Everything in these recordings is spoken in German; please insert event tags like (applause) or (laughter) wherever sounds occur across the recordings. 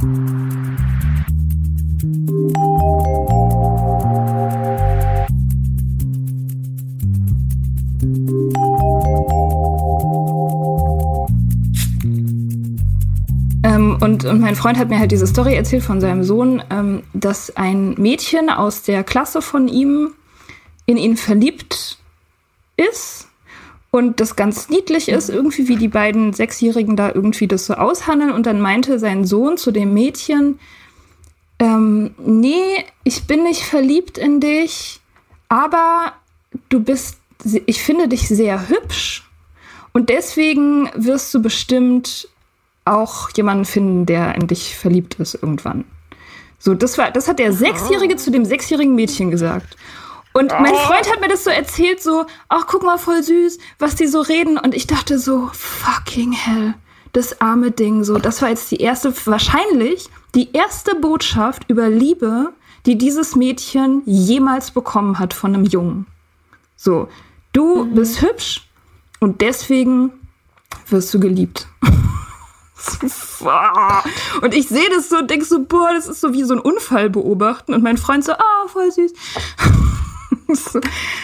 Ähm, und, und mein Freund hat mir halt diese Story erzählt von seinem Sohn, ähm, dass ein Mädchen aus der Klasse von ihm in ihn verliebt ist und das ganz niedlich ist, irgendwie wie die beiden Sechsjährigen da irgendwie das so aushandeln. Und dann meinte sein Sohn zu dem Mädchen, ähm, nee, ich bin nicht verliebt in dich, aber du bist, ich finde dich sehr hübsch und deswegen wirst du bestimmt auch jemanden finden, der in dich verliebt ist irgendwann. So, das war, das hat der Sechsjährige zu dem sechsjährigen Mädchen gesagt. Und mein Freund hat mir das so erzählt, so, ach, guck mal, voll süß, was die so reden. Und ich dachte so, fucking hell, das arme Ding, so, das war jetzt die erste, wahrscheinlich die erste Botschaft über Liebe, die dieses Mädchen jemals bekommen hat von einem Jungen. So, du bist hübsch und deswegen wirst du geliebt. (laughs) Und ich sehe das so und denk so, boah, das ist so wie so ein Unfall beobachten. Und mein Freund so, ah, voll süß. (laughs) So,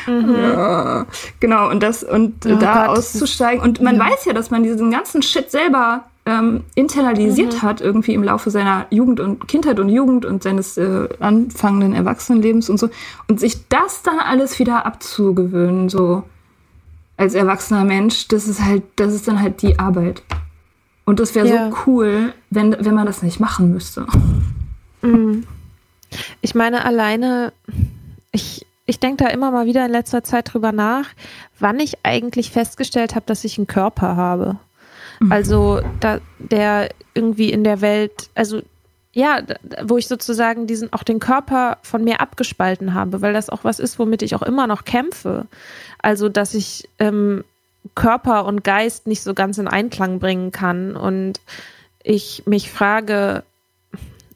ja, genau, und das und Oh da Gott. auszusteigen. Und man weiß ja, dass man diesen ganzen Shit selber ähm, internalisiert hat, irgendwie im Laufe seiner Jugend und Kindheit und Jugend und seines äh, anfangenden Erwachsenenlebens und so. Und sich das dann alles wieder abzugewöhnen, so als erwachsener Mensch, das ist halt, das ist dann halt die Arbeit. Und das wäre Ja. so cool, wenn, wenn man das nicht machen müsste. Ich meine, alleine, ich, ich denke da immer mal wieder in letzter Zeit drüber nach, wann ich eigentlich festgestellt habe, dass ich einen Körper habe. Also, da, der irgendwie in der Welt, also ja, wo ich sozusagen diesen auch den Körper von mir abgespalten habe, weil das auch was ist, womit ich auch immer noch kämpfe. Also, dass ich ähm, Körper und Geist nicht so ganz in Einklang bringen kann und ich mich frage,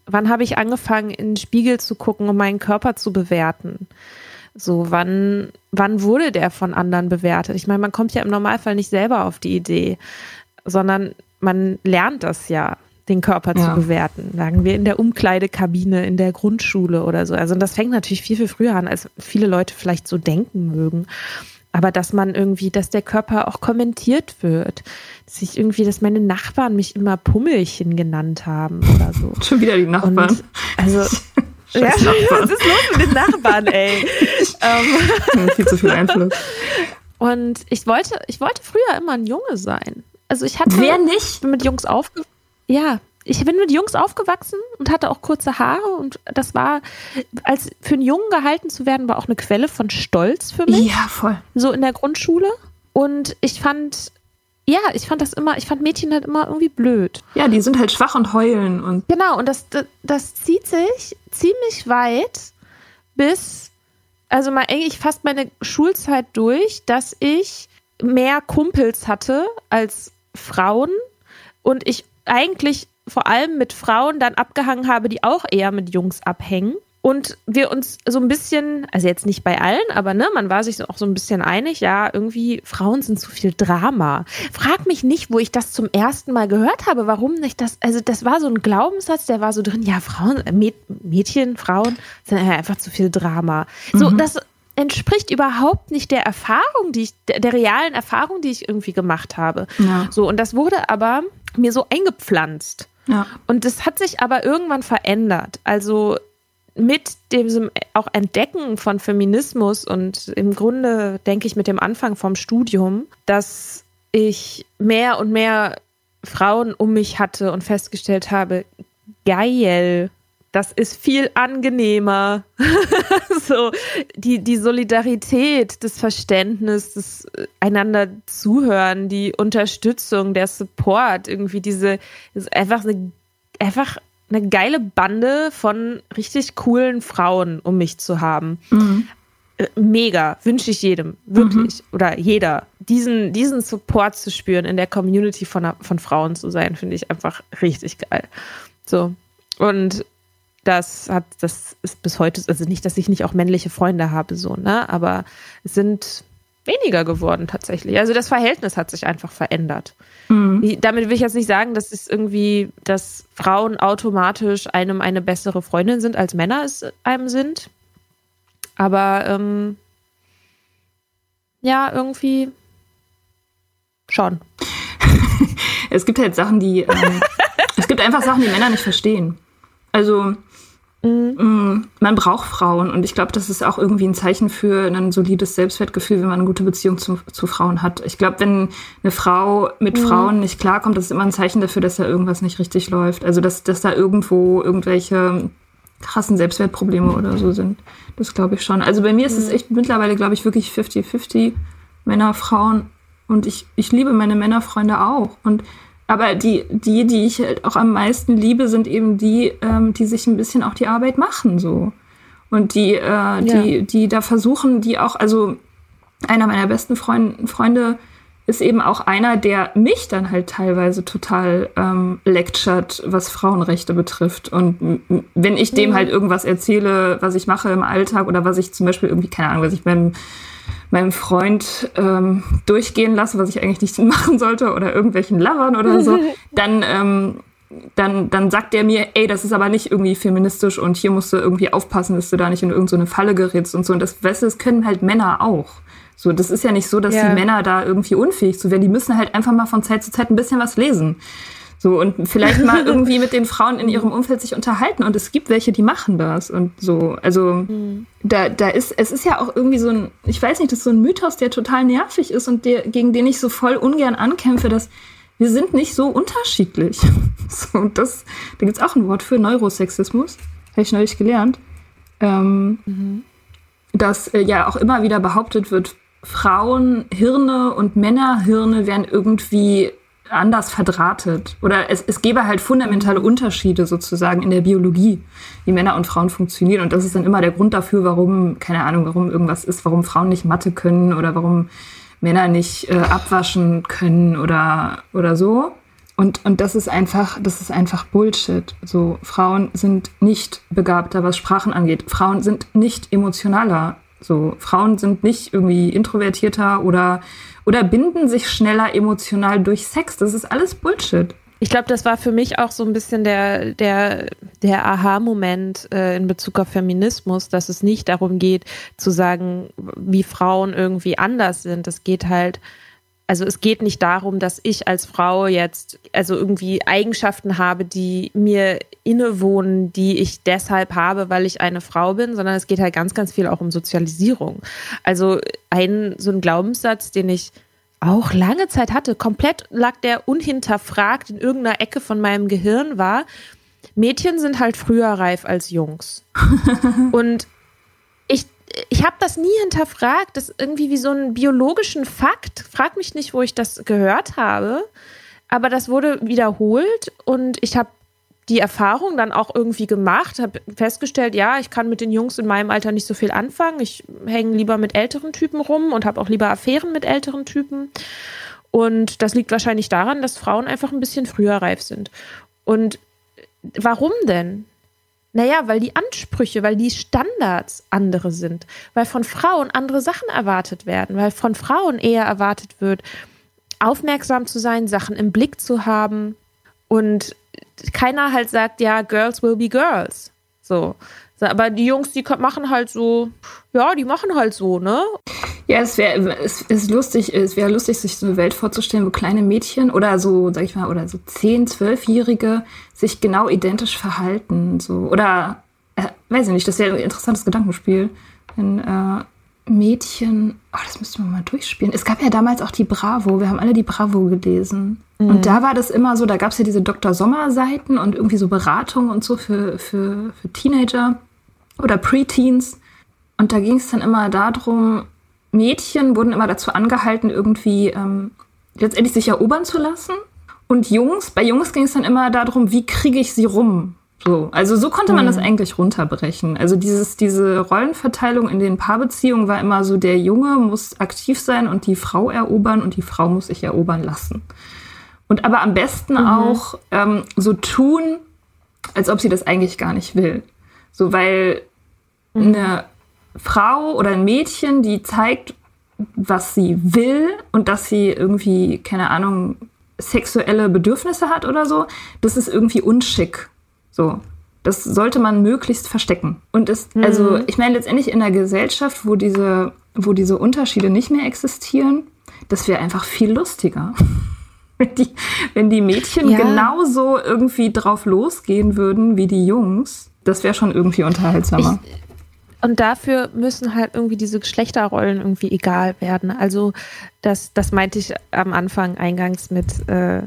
wann habe ich angefangen, in den Spiegel zu gucken, um meinen Körper zu bewerten? So, wann, wann wurde der von anderen bewertet? Ich meine, man kommt ja im Normalfall nicht selber auf die Idee, sondern man lernt das ja, den Körper Ja. zu bewerten. Sagen wir in der Umkleidekabine, in der Grundschule oder so. Also das fängt natürlich viel, viel früher an, als viele Leute vielleicht so denken mögen. Aber dass man irgendwie, dass der Körper auch kommentiert wird. Dass ich irgendwie, dass meine Nachbarn mich immer Pummelchen genannt haben oder so. (laughs) Schon wieder die Nachbarn. Und also (laughs) ja, (laughs) was ist los mit den Nachbarn, ey? (laughs) ähm. Viel zu viel Einfluss. Und ich wollte, ich wollte früher immer ein Junge sein. Also ich hatte. Wer nicht? bin mit Jungs aufge. Ja, ich bin mit Jungs aufgewachsen und hatte auch kurze Haare und das war, als für einen Jungen gehalten zu werden, war auch eine Quelle von Stolz für mich. Ja, voll. So in der Grundschule. Und ich fand, ja, ich fand das immer, ich fand Mädchen halt immer irgendwie blöd. Ja, die sind halt schwach und heulen und. Genau, und das, das, das zieht sich ziemlich weit bis, also mal eigentlich fast meine Schulzeit durch, dass ich mehr Kumpels hatte als Frauen und ich eigentlich vor allem mit Frauen dann abgehangen habe, die auch eher mit Jungs abhängen. Und wir uns so ein bisschen, also jetzt nicht bei allen, aber ne, man war sich auch so ein bisschen einig, ja, irgendwie Frauen sind zu viel Drama. Frag mich nicht, wo ich das zum ersten Mal gehört habe, warum nicht das, also das war so ein Glaubenssatz, der war so drin, ja, Frauen, Mädchen, Frauen sind einfach zu viel Drama. So, mhm. das entspricht überhaupt nicht der Erfahrung, die ich, der, der realen Erfahrung, die ich irgendwie gemacht habe. Ja. So, und das wurde aber mir so eingepflanzt. Ja. Und das hat sich aber irgendwann verändert. Also mit dem auch Entdecken von Feminismus und im Grunde denke ich mit dem Anfang vom Studium, dass ich mehr und mehr Frauen um mich hatte und festgestellt habe, geil, das ist viel angenehmer. (laughs) so, die, die Solidarität, das Verständnis, das äh, einander zuhören, die Unterstützung, der Support, irgendwie diese, ist einfach eine, einfach eine geile Bande von richtig coolen Frauen um mich zu haben. Mhm. Äh, mega, wünsche ich jedem, wirklich. Mhm. Oder jeder. Diesen, diesen Support zu spüren, in der Community von, von Frauen zu sein, finde ich einfach richtig geil. So. Und das hat, das ist bis heute, also nicht, dass ich nicht auch männliche Freunde habe, so, ne? Aber es sind weniger geworden tatsächlich. Also das Verhältnis hat sich einfach verändert. Mhm. Damit will ich jetzt nicht sagen, dass es irgendwie, dass Frauen automatisch einem eine bessere Freundin sind, als Männer es einem sind. Aber ähm, ja, irgendwie schon. (laughs) es gibt halt Sachen, die ähm, (laughs) es gibt einfach Sachen, die Männer nicht verstehen. Also Mhm. Mm, man braucht Frauen und ich glaube, das ist auch irgendwie ein Zeichen für ein solides Selbstwertgefühl, wenn man eine gute Beziehung zu, zu Frauen hat. Ich glaube, wenn eine Frau mit mhm. Frauen nicht klarkommt, das ist immer ein Zeichen dafür, dass da irgendwas nicht richtig läuft. Also, dass, dass da irgendwo irgendwelche krassen Selbstwertprobleme oder so sind. Das glaube ich schon. Also bei mir ist es mhm. echt mittlerweile, glaube ich, wirklich 50-50 Männer, Frauen. Und ich, ich liebe meine Männerfreunde auch. Und aber die, die, die ich halt auch am meisten liebe, sind eben die, ähm, die sich ein bisschen auch die Arbeit machen, so. Und die, äh, ja. die, die da versuchen, die auch, also einer meiner besten Freund, Freunde ist eben auch einer, der mich dann halt teilweise total ähm, lectured, was Frauenrechte betrifft. Und wenn ich dem mhm. halt irgendwas erzähle, was ich mache im Alltag oder was ich zum Beispiel irgendwie, keine Ahnung, was ich beim meinem Freund ähm, durchgehen lasse, was ich eigentlich nicht (laughs) machen sollte, oder irgendwelchen Lovern oder so, (laughs) dann, ähm, dann, dann sagt der mir, ey, das ist aber nicht irgendwie feministisch und hier musst du irgendwie aufpassen, dass du da nicht in irgendeine so Falle gerätst und so. Und das, weißt du, das können halt Männer auch. So, das ist ja nicht so, dass ja. die Männer da irgendwie unfähig zu werden. Die müssen halt einfach mal von Zeit zu Zeit ein bisschen was lesen. So, und vielleicht mal (laughs) irgendwie mit den Frauen in ihrem Umfeld sich unterhalten. Und es gibt welche, die machen das und so. Also, mhm. da, da ist, es ist ja auch irgendwie so ein, ich weiß nicht, das ist so ein Mythos, der total nervig ist und der, gegen den ich so voll ungern ankämpfe, dass wir sind nicht so unterschiedlich. (laughs) so, und das, da gibt's auch ein Wort für Neurosexismus. Habe ich neulich gelernt. Ähm, mhm. Dass äh, ja auch immer wieder behauptet wird, Frauenhirne und Männerhirne wären irgendwie anders verdrahtet. Oder es, es gäbe halt fundamentale Unterschiede sozusagen in der Biologie, wie Männer und Frauen funktionieren. Und das ist dann immer der Grund dafür, warum, keine Ahnung, warum irgendwas ist, warum Frauen nicht Mathe können oder warum Männer nicht äh, abwaschen können oder, oder so. Und, und das ist einfach, das ist einfach Bullshit. So, Frauen sind nicht begabter, was Sprachen angeht. Frauen sind nicht emotionaler. So, Frauen sind nicht irgendwie introvertierter oder oder binden sich schneller emotional durch Sex. Das ist alles Bullshit. Ich glaube, das war für mich auch so ein bisschen der, der, der Aha-Moment äh, in Bezug auf Feminismus, dass es nicht darum geht, zu sagen, wie Frauen irgendwie anders sind. Es geht halt also es geht nicht darum, dass ich als Frau jetzt also irgendwie Eigenschaften habe, die mir innewohnen, die ich deshalb habe, weil ich eine Frau bin, sondern es geht halt ganz, ganz viel auch um Sozialisierung. Also ein so ein Glaubenssatz, den ich auch lange Zeit hatte, komplett lag der unhinterfragt in irgendeiner Ecke von meinem Gehirn war, Mädchen sind halt früher reif als Jungs. (laughs) Und ich habe das nie hinterfragt. Das ist irgendwie wie so einen biologischen Fakt. Frag mich nicht, wo ich das gehört habe. Aber das wurde wiederholt und ich habe die Erfahrung dann auch irgendwie gemacht, habe festgestellt, ja, ich kann mit den Jungs in meinem Alter nicht so viel anfangen. Ich hänge lieber mit älteren Typen rum und habe auch lieber Affären mit älteren Typen. Und das liegt wahrscheinlich daran, dass Frauen einfach ein bisschen früher reif sind. Und warum denn? Naja, weil die Ansprüche, weil die Standards andere sind, weil von Frauen andere Sachen erwartet werden, weil von Frauen eher erwartet wird, aufmerksam zu sein, Sachen im Blick zu haben und keiner halt sagt, ja, Girls will be Girls. So. Aber die Jungs, die machen halt so, ja, die machen halt so, ne? Ja, es wäre es ist lustig, es wäre lustig, sich so eine Welt vorzustellen, wo kleine Mädchen oder so, sag ich mal, oder so 10, 12-Jährige sich genau identisch verhalten. So. Oder äh, weiß ich nicht, das wäre ein interessantes Gedankenspiel. Wenn äh, Mädchen, oh, das müsste man mal durchspielen. Es gab ja damals auch die Bravo, wir haben alle die Bravo gelesen. Mhm. Und da war das immer so, da gab es ja diese Dr. Sommer-Seiten und irgendwie so Beratungen und so für, für, für Teenager oder Preteens. Und da ging es dann immer darum, Mädchen wurden immer dazu angehalten, irgendwie ähm, letztendlich sich erobern zu lassen. Und Jungs, bei Jungs ging es dann immer darum, wie kriege ich sie rum? So, also so konnte man mhm. das eigentlich runterbrechen. Also dieses, diese Rollenverteilung in den Paarbeziehungen war immer so, der Junge muss aktiv sein und die Frau erobern und die Frau muss sich erobern lassen. Und aber am besten mhm. auch ähm, so tun, als ob sie das eigentlich gar nicht will. So, weil. Eine Frau oder ein Mädchen, die zeigt, was sie will und dass sie irgendwie, keine Ahnung, sexuelle Bedürfnisse hat oder so, das ist irgendwie unschick. So. Das sollte man möglichst verstecken. Und es, mhm. also, ich meine, letztendlich in einer Gesellschaft, wo diese, wo diese Unterschiede nicht mehr existieren, das wäre einfach viel lustiger. (laughs) wenn, die, wenn die Mädchen ja. genauso irgendwie drauf losgehen würden wie die Jungs, das wäre schon irgendwie unterhaltsamer. Ich, und dafür müssen halt irgendwie diese Geschlechterrollen irgendwie egal werden. Also das, das meinte ich am Anfang eingangs mit, äh,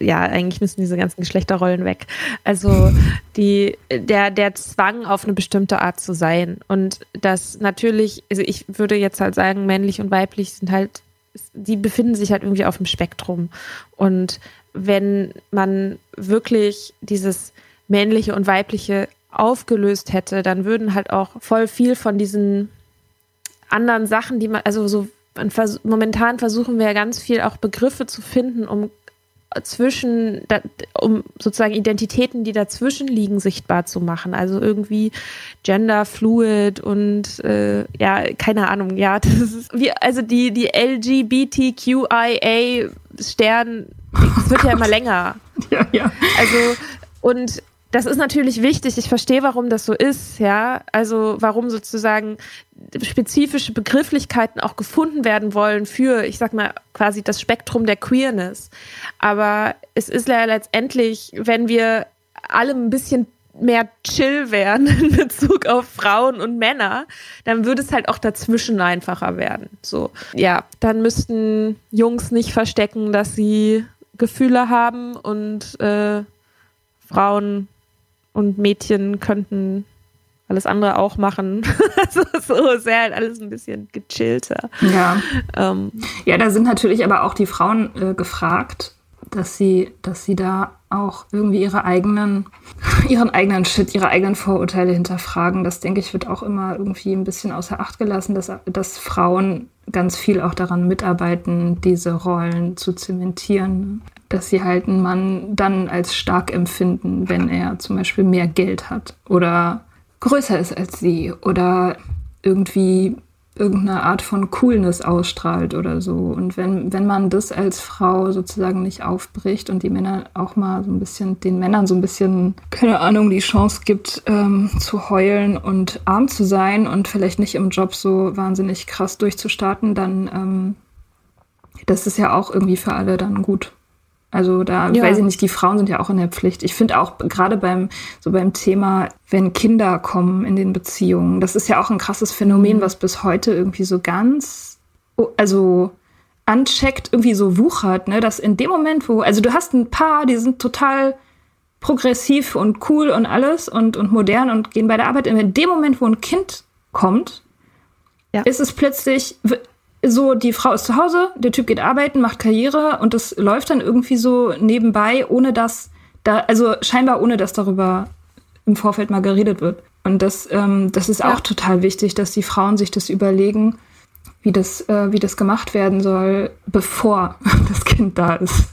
ja, eigentlich müssen diese ganzen Geschlechterrollen weg. Also die, der, der Zwang auf eine bestimmte Art zu sein. Und das natürlich, also ich würde jetzt halt sagen, männlich und weiblich sind halt, die befinden sich halt irgendwie auf dem Spektrum. Und wenn man wirklich dieses männliche und weibliche aufgelöst hätte, dann würden halt auch voll viel von diesen anderen Sachen, die man, also so momentan versuchen wir ja ganz viel auch Begriffe zu finden, um zwischen, um sozusagen Identitäten, die dazwischen liegen, sichtbar zu machen. Also irgendwie Gender Fluid und äh, ja, keine Ahnung, ja, (laughs) das ist wie, also die, die LGBTQIA Stern, es wird ja immer länger. Ja, ja. Also, und das ist natürlich wichtig. Ich verstehe, warum das so ist, ja. Also warum sozusagen spezifische Begrifflichkeiten auch gefunden werden wollen für, ich sag mal, quasi das Spektrum der Queerness. Aber es ist ja letztendlich, wenn wir alle ein bisschen mehr chill wären (laughs) in Bezug auf Frauen und Männer, dann würde es halt auch dazwischen einfacher werden. So, ja, dann müssten Jungs nicht verstecken, dass sie Gefühle haben und äh, Frauen und Mädchen könnten alles andere auch machen. (laughs) also so ist halt alles ein bisschen gechillter. Ja. Ähm, ja, da sind natürlich aber auch die Frauen äh, gefragt, dass sie, dass sie da auch irgendwie ihre eigenen, (laughs) ihren eigenen Shit, ihre eigenen Vorurteile hinterfragen. Das denke ich wird auch immer irgendwie ein bisschen außer Acht gelassen, dass, dass Frauen ganz viel auch daran mitarbeiten, diese Rollen zu zementieren dass sie halt einen Mann dann als stark empfinden, wenn er zum Beispiel mehr Geld hat oder größer ist als sie oder irgendwie irgendeine Art von Coolness ausstrahlt oder so. Und wenn, wenn man das als Frau sozusagen nicht aufbricht und die Männer auch mal so ein bisschen, den Männern so ein bisschen, keine Ahnung, die Chance gibt, ähm, zu heulen und arm zu sein und vielleicht nicht im Job so wahnsinnig krass durchzustarten, dann ähm, das ist ja auch irgendwie für alle dann gut. Also da ja. weiß ich nicht, die Frauen sind ja auch in der Pflicht. Ich finde auch gerade beim so beim Thema, wenn Kinder kommen in den Beziehungen, das ist ja auch ein krasses Phänomen, mhm. was bis heute irgendwie so ganz also ancheckt, irgendwie so wuchert, ne, dass in dem Moment, wo also du hast ein paar, die sind total progressiv und cool und alles und und modern und gehen bei der Arbeit in dem Moment, wo ein Kind kommt, ja. ist es plötzlich so, die Frau ist zu Hause, der Typ geht arbeiten, macht Karriere und das läuft dann irgendwie so nebenbei, ohne dass da, also scheinbar ohne dass darüber im Vorfeld mal geredet wird. Und das, ähm, das ist ja. auch total wichtig, dass die Frauen sich das überlegen, wie das, äh, wie das gemacht werden soll, bevor (laughs) das Kind da ist.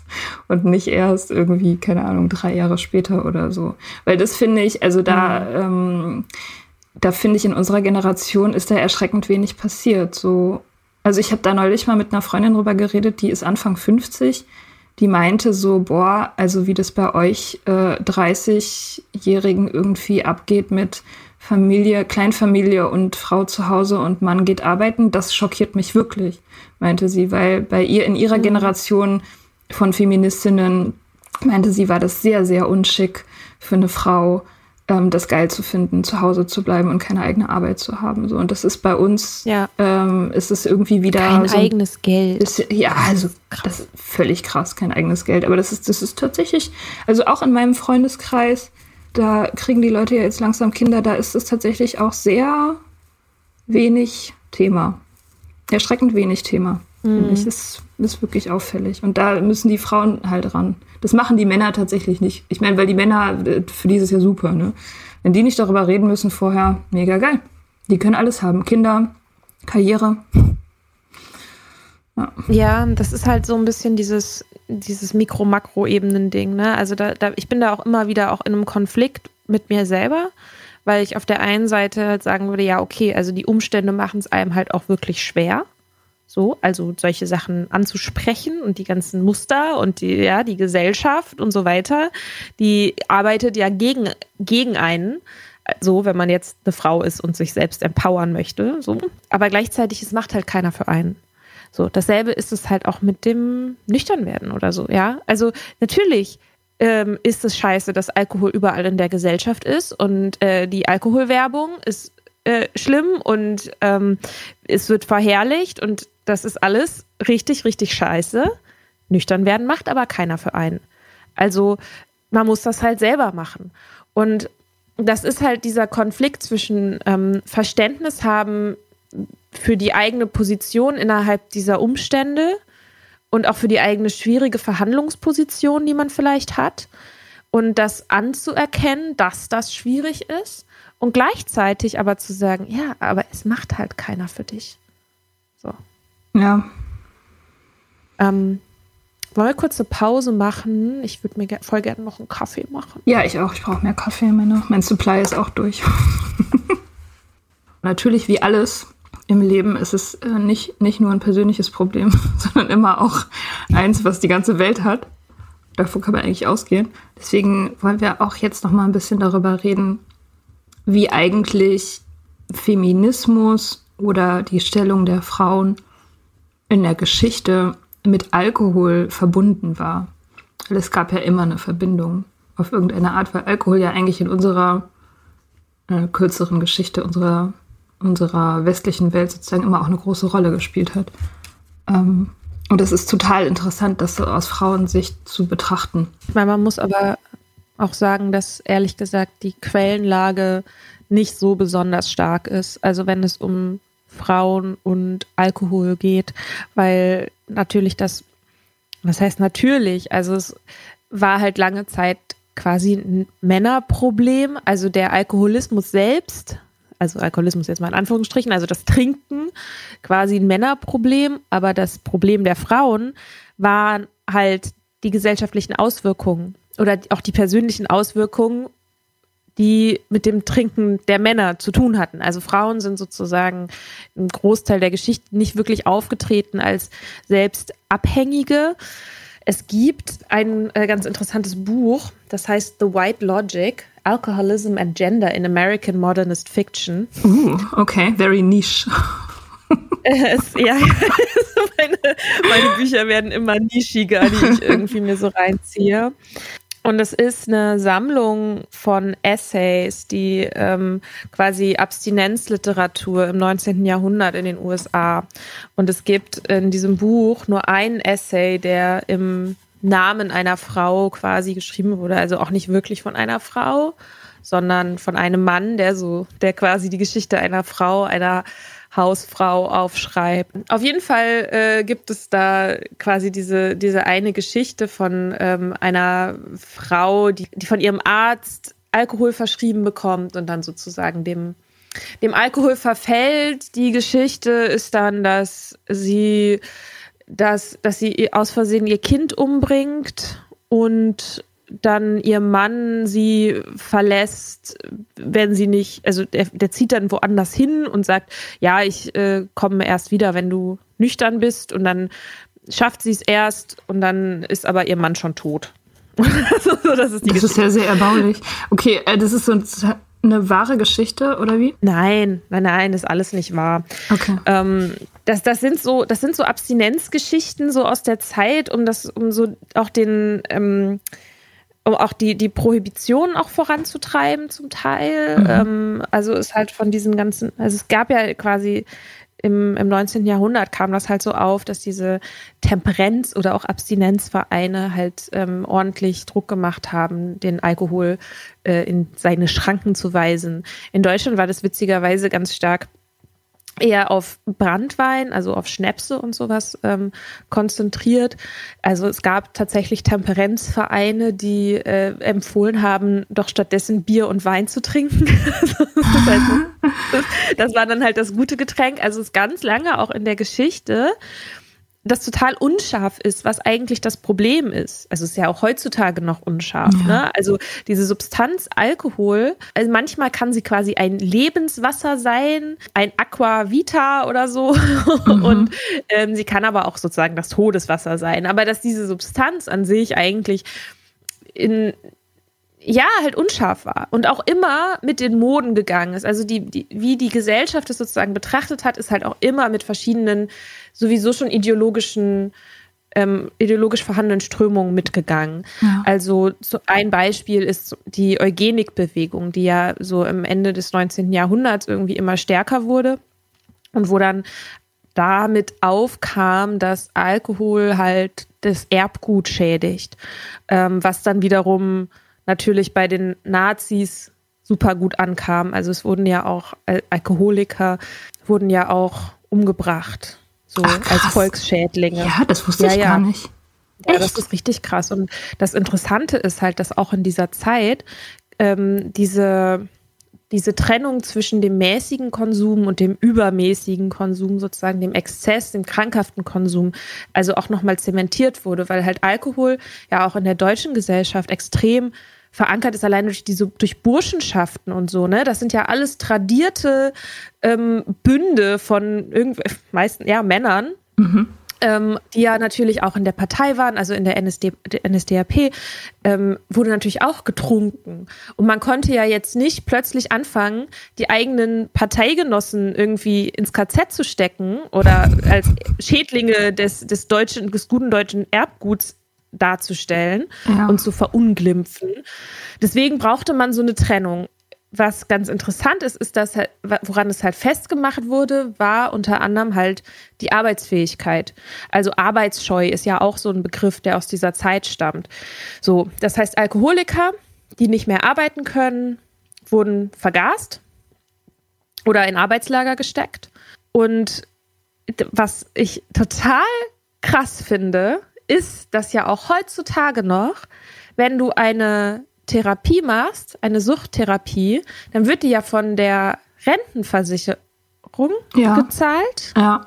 Und nicht erst irgendwie, keine Ahnung, drei Jahre später oder so. Weil das finde ich, also da, mhm. ähm, da finde ich, in unserer Generation ist da erschreckend wenig passiert. So, also ich habe da neulich mal mit einer Freundin drüber geredet, die ist Anfang 50. Die meinte so, boah, also wie das bei euch äh, 30-Jährigen irgendwie abgeht mit Familie, Kleinfamilie und Frau zu Hause und Mann geht arbeiten, das schockiert mich wirklich, meinte sie, weil bei ihr in ihrer mhm. Generation von Feministinnen, meinte sie, war das sehr, sehr unschick für eine Frau, ähm, das geil zu finden, zu Hause zu bleiben und keine eigene Arbeit zu haben. So. Und das ist bei uns, ja. ähm, ist es irgendwie wieder. Kein so eigenes Geld. Ist, ja, also das ist völlig krass, kein eigenes Geld. Aber das ist, das ist tatsächlich, also auch in meinem Freundeskreis, da kriegen die Leute ja jetzt langsam Kinder, da ist es tatsächlich auch sehr wenig Thema. Erschreckend wenig Thema. Mhm. Das ist, ist wirklich auffällig. Und da müssen die Frauen halt ran. Das machen die Männer tatsächlich nicht. Ich meine, weil die Männer, äh, für die ist es ja super, ne? Wenn die nicht darüber reden müssen vorher, mega geil. Die können alles haben. Kinder, Karriere. Ja, ja das ist halt so ein bisschen dieses, dieses Mikro-Makro-Ebenen-Ding, ne? Also da, da, ich bin da auch immer wieder auch in einem Konflikt mit mir selber, weil ich auf der einen Seite halt sagen würde, ja, okay, also die Umstände machen es einem halt auch wirklich schwer. So, also solche Sachen anzusprechen und die ganzen Muster und die, ja, die Gesellschaft und so weiter, die arbeitet ja gegen, gegen einen. So, wenn man jetzt eine Frau ist und sich selbst empowern möchte, so. Aber gleichzeitig, es macht halt keiner für einen. So, dasselbe ist es halt auch mit dem Nüchternwerden oder so, ja. Also natürlich ähm, ist es scheiße, dass Alkohol überall in der Gesellschaft ist und äh, die Alkoholwerbung ist äh, schlimm und ähm, es wird verherrlicht und das ist alles richtig, richtig scheiße. Nüchtern werden macht aber keiner für einen. Also man muss das halt selber machen. Und das ist halt dieser Konflikt zwischen ähm, Verständnis haben für die eigene Position innerhalb dieser Umstände und auch für die eigene schwierige Verhandlungsposition, die man vielleicht hat. Und das anzuerkennen, dass das schwierig ist und gleichzeitig aber zu sagen, ja, aber es macht halt keiner für dich. So. Ja. Ähm, wollen wir kurz eine Pause machen? Ich würde mir voll gerne noch einen Kaffee machen. Ja, ich auch. Ich brauche mehr Kaffee. Meine, mein Supply ist auch durch. (laughs) Natürlich, wie alles im Leben, ist es äh, nicht, nicht nur ein persönliches Problem, (laughs) sondern immer auch eins, was die ganze Welt hat. Davon kann man eigentlich ausgehen. Deswegen wollen wir auch jetzt noch mal ein bisschen darüber reden, wie eigentlich Feminismus oder die Stellung der Frauen in der Geschichte mit Alkohol verbunden war. Weil es gab ja immer eine Verbindung auf irgendeine Art, weil Alkohol ja eigentlich in unserer äh, kürzeren Geschichte unserer, unserer westlichen Welt sozusagen immer auch eine große Rolle gespielt hat. Ähm, und es ist total interessant, das so aus Frauensicht zu betrachten. Man muss aber auch sagen, dass ehrlich gesagt die Quellenlage nicht so besonders stark ist. Also wenn es um Frauen und Alkohol geht, weil natürlich das, was heißt natürlich, also es war halt lange Zeit quasi ein Männerproblem, also der Alkoholismus selbst, also Alkoholismus jetzt mal in Anführungsstrichen, also das Trinken quasi ein Männerproblem, aber das Problem der Frauen waren halt die gesellschaftlichen Auswirkungen oder auch die persönlichen Auswirkungen die mit dem Trinken der Männer zu tun hatten. Also Frauen sind sozusagen im Großteil der Geschichte nicht wirklich aufgetreten als selbst Abhängige. Es gibt ein äh, ganz interessantes Buch, das heißt The White Logic, Alcoholism and Gender in American Modernist Fiction. Uh, okay, very niche. es, ja, (laughs) meine, meine Bücher werden immer nischiger, die ich irgendwie mir so reinziehe. Und es ist eine Sammlung von Essays, die ähm, quasi Abstinenzliteratur im 19. Jahrhundert in den USA. Und es gibt in diesem Buch nur einen Essay, der im Namen einer Frau quasi geschrieben wurde, also auch nicht wirklich von einer Frau, sondern von einem Mann, der so, der quasi die Geschichte einer Frau, einer Hausfrau aufschreibt. Auf jeden Fall äh, gibt es da quasi diese, diese eine Geschichte von ähm, einer Frau, die, die von ihrem Arzt Alkohol verschrieben bekommt und dann sozusagen dem, dem Alkohol verfällt. Die Geschichte ist dann, dass sie, dass, dass sie aus Versehen ihr Kind umbringt und dann ihr Mann sie verlässt, wenn sie nicht, also der, der zieht dann woanders hin und sagt, ja, ich äh, komme erst wieder, wenn du nüchtern bist und dann schafft sie es erst und dann ist aber ihr Mann schon tot. (laughs) das ist, die das ist ja sehr erbaulich. Okay, äh, das ist so eine wahre Geschichte oder wie? Nein, nein, nein, das ist alles nicht wahr. Okay. Ähm, das, das sind so, das sind so Abstinenzgeschichten so aus der Zeit, um das, um so auch den ähm, um auch die, die Prohibition auch voranzutreiben zum Teil. Mhm. Ähm, also ist halt von diesen ganzen, also es gab ja quasi im, im 19. Jahrhundert kam das halt so auf, dass diese Temperenz- oder auch Abstinenzvereine halt ähm, ordentlich Druck gemacht haben, den Alkohol äh, in seine Schranken zu weisen. In Deutschland war das witzigerweise ganz stark eher auf Brandwein, also auf Schnäpse und sowas ähm, konzentriert. Also es gab tatsächlich Temperenzvereine, die äh, empfohlen haben, doch stattdessen Bier und Wein zu trinken. (laughs) das, heißt, das, das war dann halt das gute Getränk. Also es ist ganz lange auch in der Geschichte das total unscharf ist, was eigentlich das Problem ist. Also es ist ja auch heutzutage noch unscharf. Ja. Ne? Also diese Substanz Alkohol, also manchmal kann sie quasi ein Lebenswasser sein, ein Aquavita oder so. Mhm. (laughs) Und ähm, sie kann aber auch sozusagen das Todeswasser sein. Aber dass diese Substanz an sich eigentlich in ja, halt unscharf war und auch immer mit den Moden gegangen ist. Also die, die, wie die Gesellschaft es sozusagen betrachtet hat, ist halt auch immer mit verschiedenen, sowieso schon ideologischen, ähm, ideologisch vorhandenen Strömungen mitgegangen. Ja. Also so ein Beispiel ist die Eugenikbewegung, die ja so im Ende des 19. Jahrhunderts irgendwie immer stärker wurde und wo dann damit aufkam, dass Alkohol halt das Erbgut schädigt, ähm, was dann wiederum natürlich bei den Nazis super gut ankam. Also es wurden ja auch Alkoholiker wurden ja auch umgebracht, so Ach, als Volksschädlinge. Ja, das wusste ja, ich gar nicht. Ja, Echt? das ist richtig krass. Und das Interessante ist halt, dass auch in dieser Zeit ähm, diese diese Trennung zwischen dem mäßigen Konsum und dem übermäßigen Konsum, sozusagen dem Exzess, dem krankhaften Konsum, also auch nochmal zementiert wurde, weil halt Alkohol ja auch in der deutschen Gesellschaft extrem verankert ist, allein durch diese, durch Burschenschaften und so, ne? Das sind ja alles tradierte ähm, Bünde von (laughs) meisten, ja, Männern. Mhm. Ähm, die ja natürlich auch in der Partei waren, also in der NSD, NSDAP, ähm, wurde natürlich auch getrunken. Und man konnte ja jetzt nicht plötzlich anfangen, die eigenen Parteigenossen irgendwie ins KZ zu stecken oder als Schädlinge des, des deutschen, des guten deutschen Erbguts darzustellen ja. und zu verunglimpfen. Deswegen brauchte man so eine Trennung. Was ganz interessant ist, ist, dass halt, woran es halt festgemacht wurde, war unter anderem halt die Arbeitsfähigkeit. Also Arbeitsscheu ist ja auch so ein Begriff, der aus dieser Zeit stammt. So, das heißt, Alkoholiker, die nicht mehr arbeiten können, wurden vergast oder in Arbeitslager gesteckt. Und was ich total krass finde, ist, dass ja auch heutzutage noch, wenn du eine Therapie machst, eine Suchttherapie, dann wird die ja von der Rentenversicherung ja. gezahlt. Ja.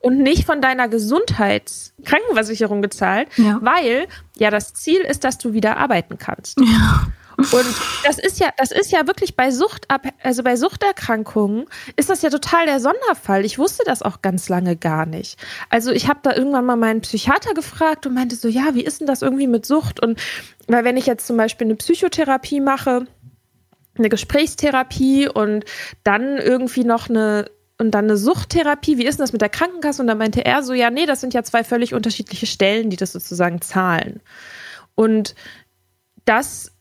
Und nicht von deiner Gesundheitskrankenversicherung gezahlt, ja. weil ja das Ziel ist, dass du wieder arbeiten kannst. Ja. Und das ist ja, das ist ja wirklich bei Sucht, also bei Suchterkrankungen ist das ja total der Sonderfall. Ich wusste das auch ganz lange gar nicht. Also ich habe da irgendwann mal meinen Psychiater gefragt und meinte so, ja, wie ist denn das irgendwie mit Sucht? Und weil wenn ich jetzt zum Beispiel eine Psychotherapie mache, eine Gesprächstherapie und dann irgendwie noch eine und dann eine Suchttherapie, wie ist denn das mit der Krankenkasse? Und dann meinte er so, ja, nee, das sind ja zwei völlig unterschiedliche Stellen, die das sozusagen zahlen. Und das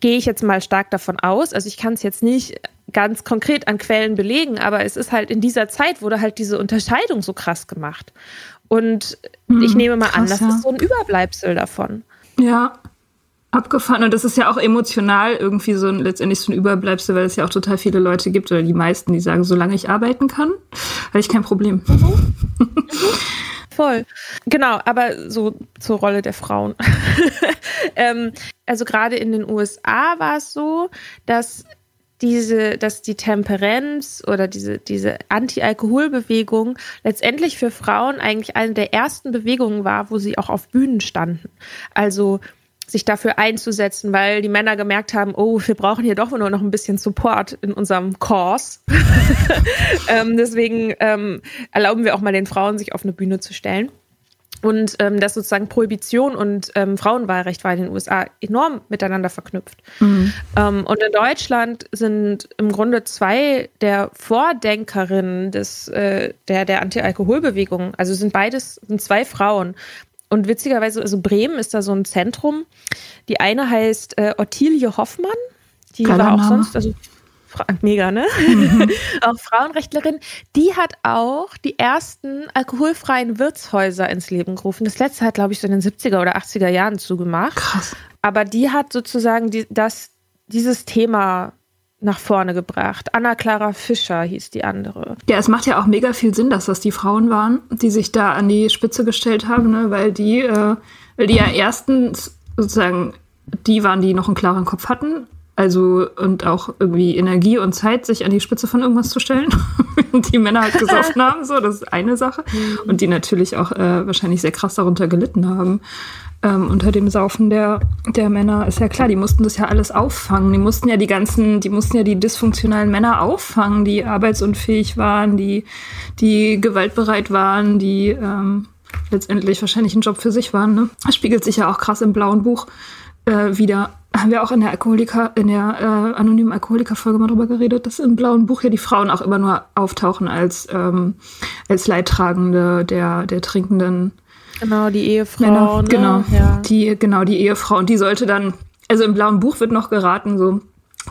gehe ich jetzt mal stark davon aus. Also ich kann es jetzt nicht ganz konkret an Quellen belegen, aber es ist halt in dieser Zeit wurde halt diese Unterscheidung so krass gemacht. Und hm, ich nehme mal krass, an, das ja. ist so ein Überbleibsel davon. Ja, abgefahren. Und das ist ja auch emotional irgendwie so ein, letztendlich so ein Überbleibsel, weil es ja auch total viele Leute gibt oder die meisten, die sagen, solange ich arbeiten kann, habe ich kein Problem. Mhm. (laughs) Voll. Genau, aber so zur Rolle der Frauen. (laughs) ähm, also gerade in den USA war es so, dass diese, dass die Temperenz oder diese, diese Anti-Alkohol-Bewegung letztendlich für Frauen eigentlich eine der ersten Bewegungen war, wo sie auch auf Bühnen standen. Also sich dafür einzusetzen, weil die Männer gemerkt haben, oh, wir brauchen hier doch nur noch ein bisschen Support in unserem Kurs. (laughs) ähm, deswegen ähm, erlauben wir auch mal den Frauen, sich auf eine Bühne zu stellen. Und ähm, dass sozusagen Prohibition und ähm, Frauenwahlrecht war in den USA enorm miteinander verknüpft. Mhm. Ähm, und in Deutschland sind im Grunde zwei der Vordenkerinnen des, äh, der, der Anti-Alkohol-Bewegung, also sind beides, sind zwei Frauen. Und witzigerweise, also Bremen ist da so ein Zentrum. Die eine heißt äh, Ottilie Hoffmann. Die Geiler war auch Name. sonst, also mega, ne? Mhm. (laughs) auch Frauenrechtlerin. Die hat auch die ersten alkoholfreien Wirtshäuser ins Leben gerufen. Das letzte hat, glaube ich, so in den 70er oder 80er Jahren zugemacht. Krass. Aber die hat sozusagen die, das, dieses Thema nach vorne gebracht. Anna-Clara Fischer hieß die andere. Ja, es macht ja auch mega viel Sinn, dass das die Frauen waren, die sich da an die Spitze gestellt haben, ne? weil die, äh, weil die ja erstens sozusagen die waren, die noch einen klaren Kopf hatten, also und auch irgendwie Energie und Zeit, sich an die Spitze von irgendwas zu stellen. (laughs) die Männer halt gesoffen (laughs) haben, so, das ist eine Sache. Mhm. Und die natürlich auch äh, wahrscheinlich sehr krass darunter gelitten haben ähm, unter dem Saufen der, der Männer. Ist ja klar, die mussten das ja alles auffangen. Die mussten ja die ganzen, die mussten ja die dysfunktionalen Männer auffangen, die arbeitsunfähig waren, die, die gewaltbereit waren, die ähm, letztendlich wahrscheinlich ein Job für sich waren. Ne? Das spiegelt sich ja auch krass im blauen Buch äh, wieder. Haben wir auch in der Alkoholiker, in der äh, anonymen Alkoholiker-Folge mal drüber geredet, dass im blauen Buch ja die Frauen auch immer nur auftauchen als, ähm, als Leidtragende der, der trinkenden Genau, die Ehefrau. Männer, ne? Genau, ja. die, genau, die Ehefrau. Und die sollte dann, also im blauen Buch wird noch geraten, so,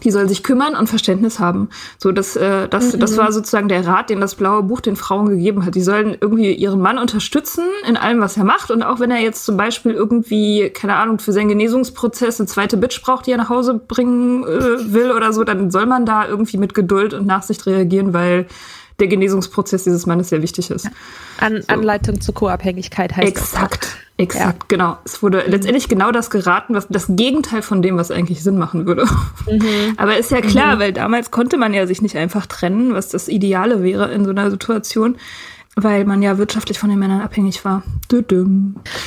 die soll sich kümmern und Verständnis haben. So, das, äh, das, mhm. das war sozusagen der Rat, den das blaue Buch den Frauen gegeben hat. Die sollen irgendwie ihren Mann unterstützen in allem, was er macht. Und auch wenn er jetzt zum Beispiel irgendwie, keine Ahnung, für seinen Genesungsprozess eine zweite Bitch braucht, die er nach Hause bringen äh, will oder so, dann soll man da irgendwie mit Geduld und Nachsicht reagieren, weil der Genesungsprozess dieses Mannes sehr wichtig ist. An, so. Anleitung zur Co-Abhängigkeit heißt Exakt, das. exakt, ja. genau. Es wurde mhm. letztendlich genau das geraten, was das Gegenteil von dem, was eigentlich Sinn machen würde. Mhm. Aber ist ja klar, mhm. weil damals konnte man ja sich nicht einfach trennen, was das Ideale wäre in so einer Situation weil man ja wirtschaftlich von den Männern abhängig war.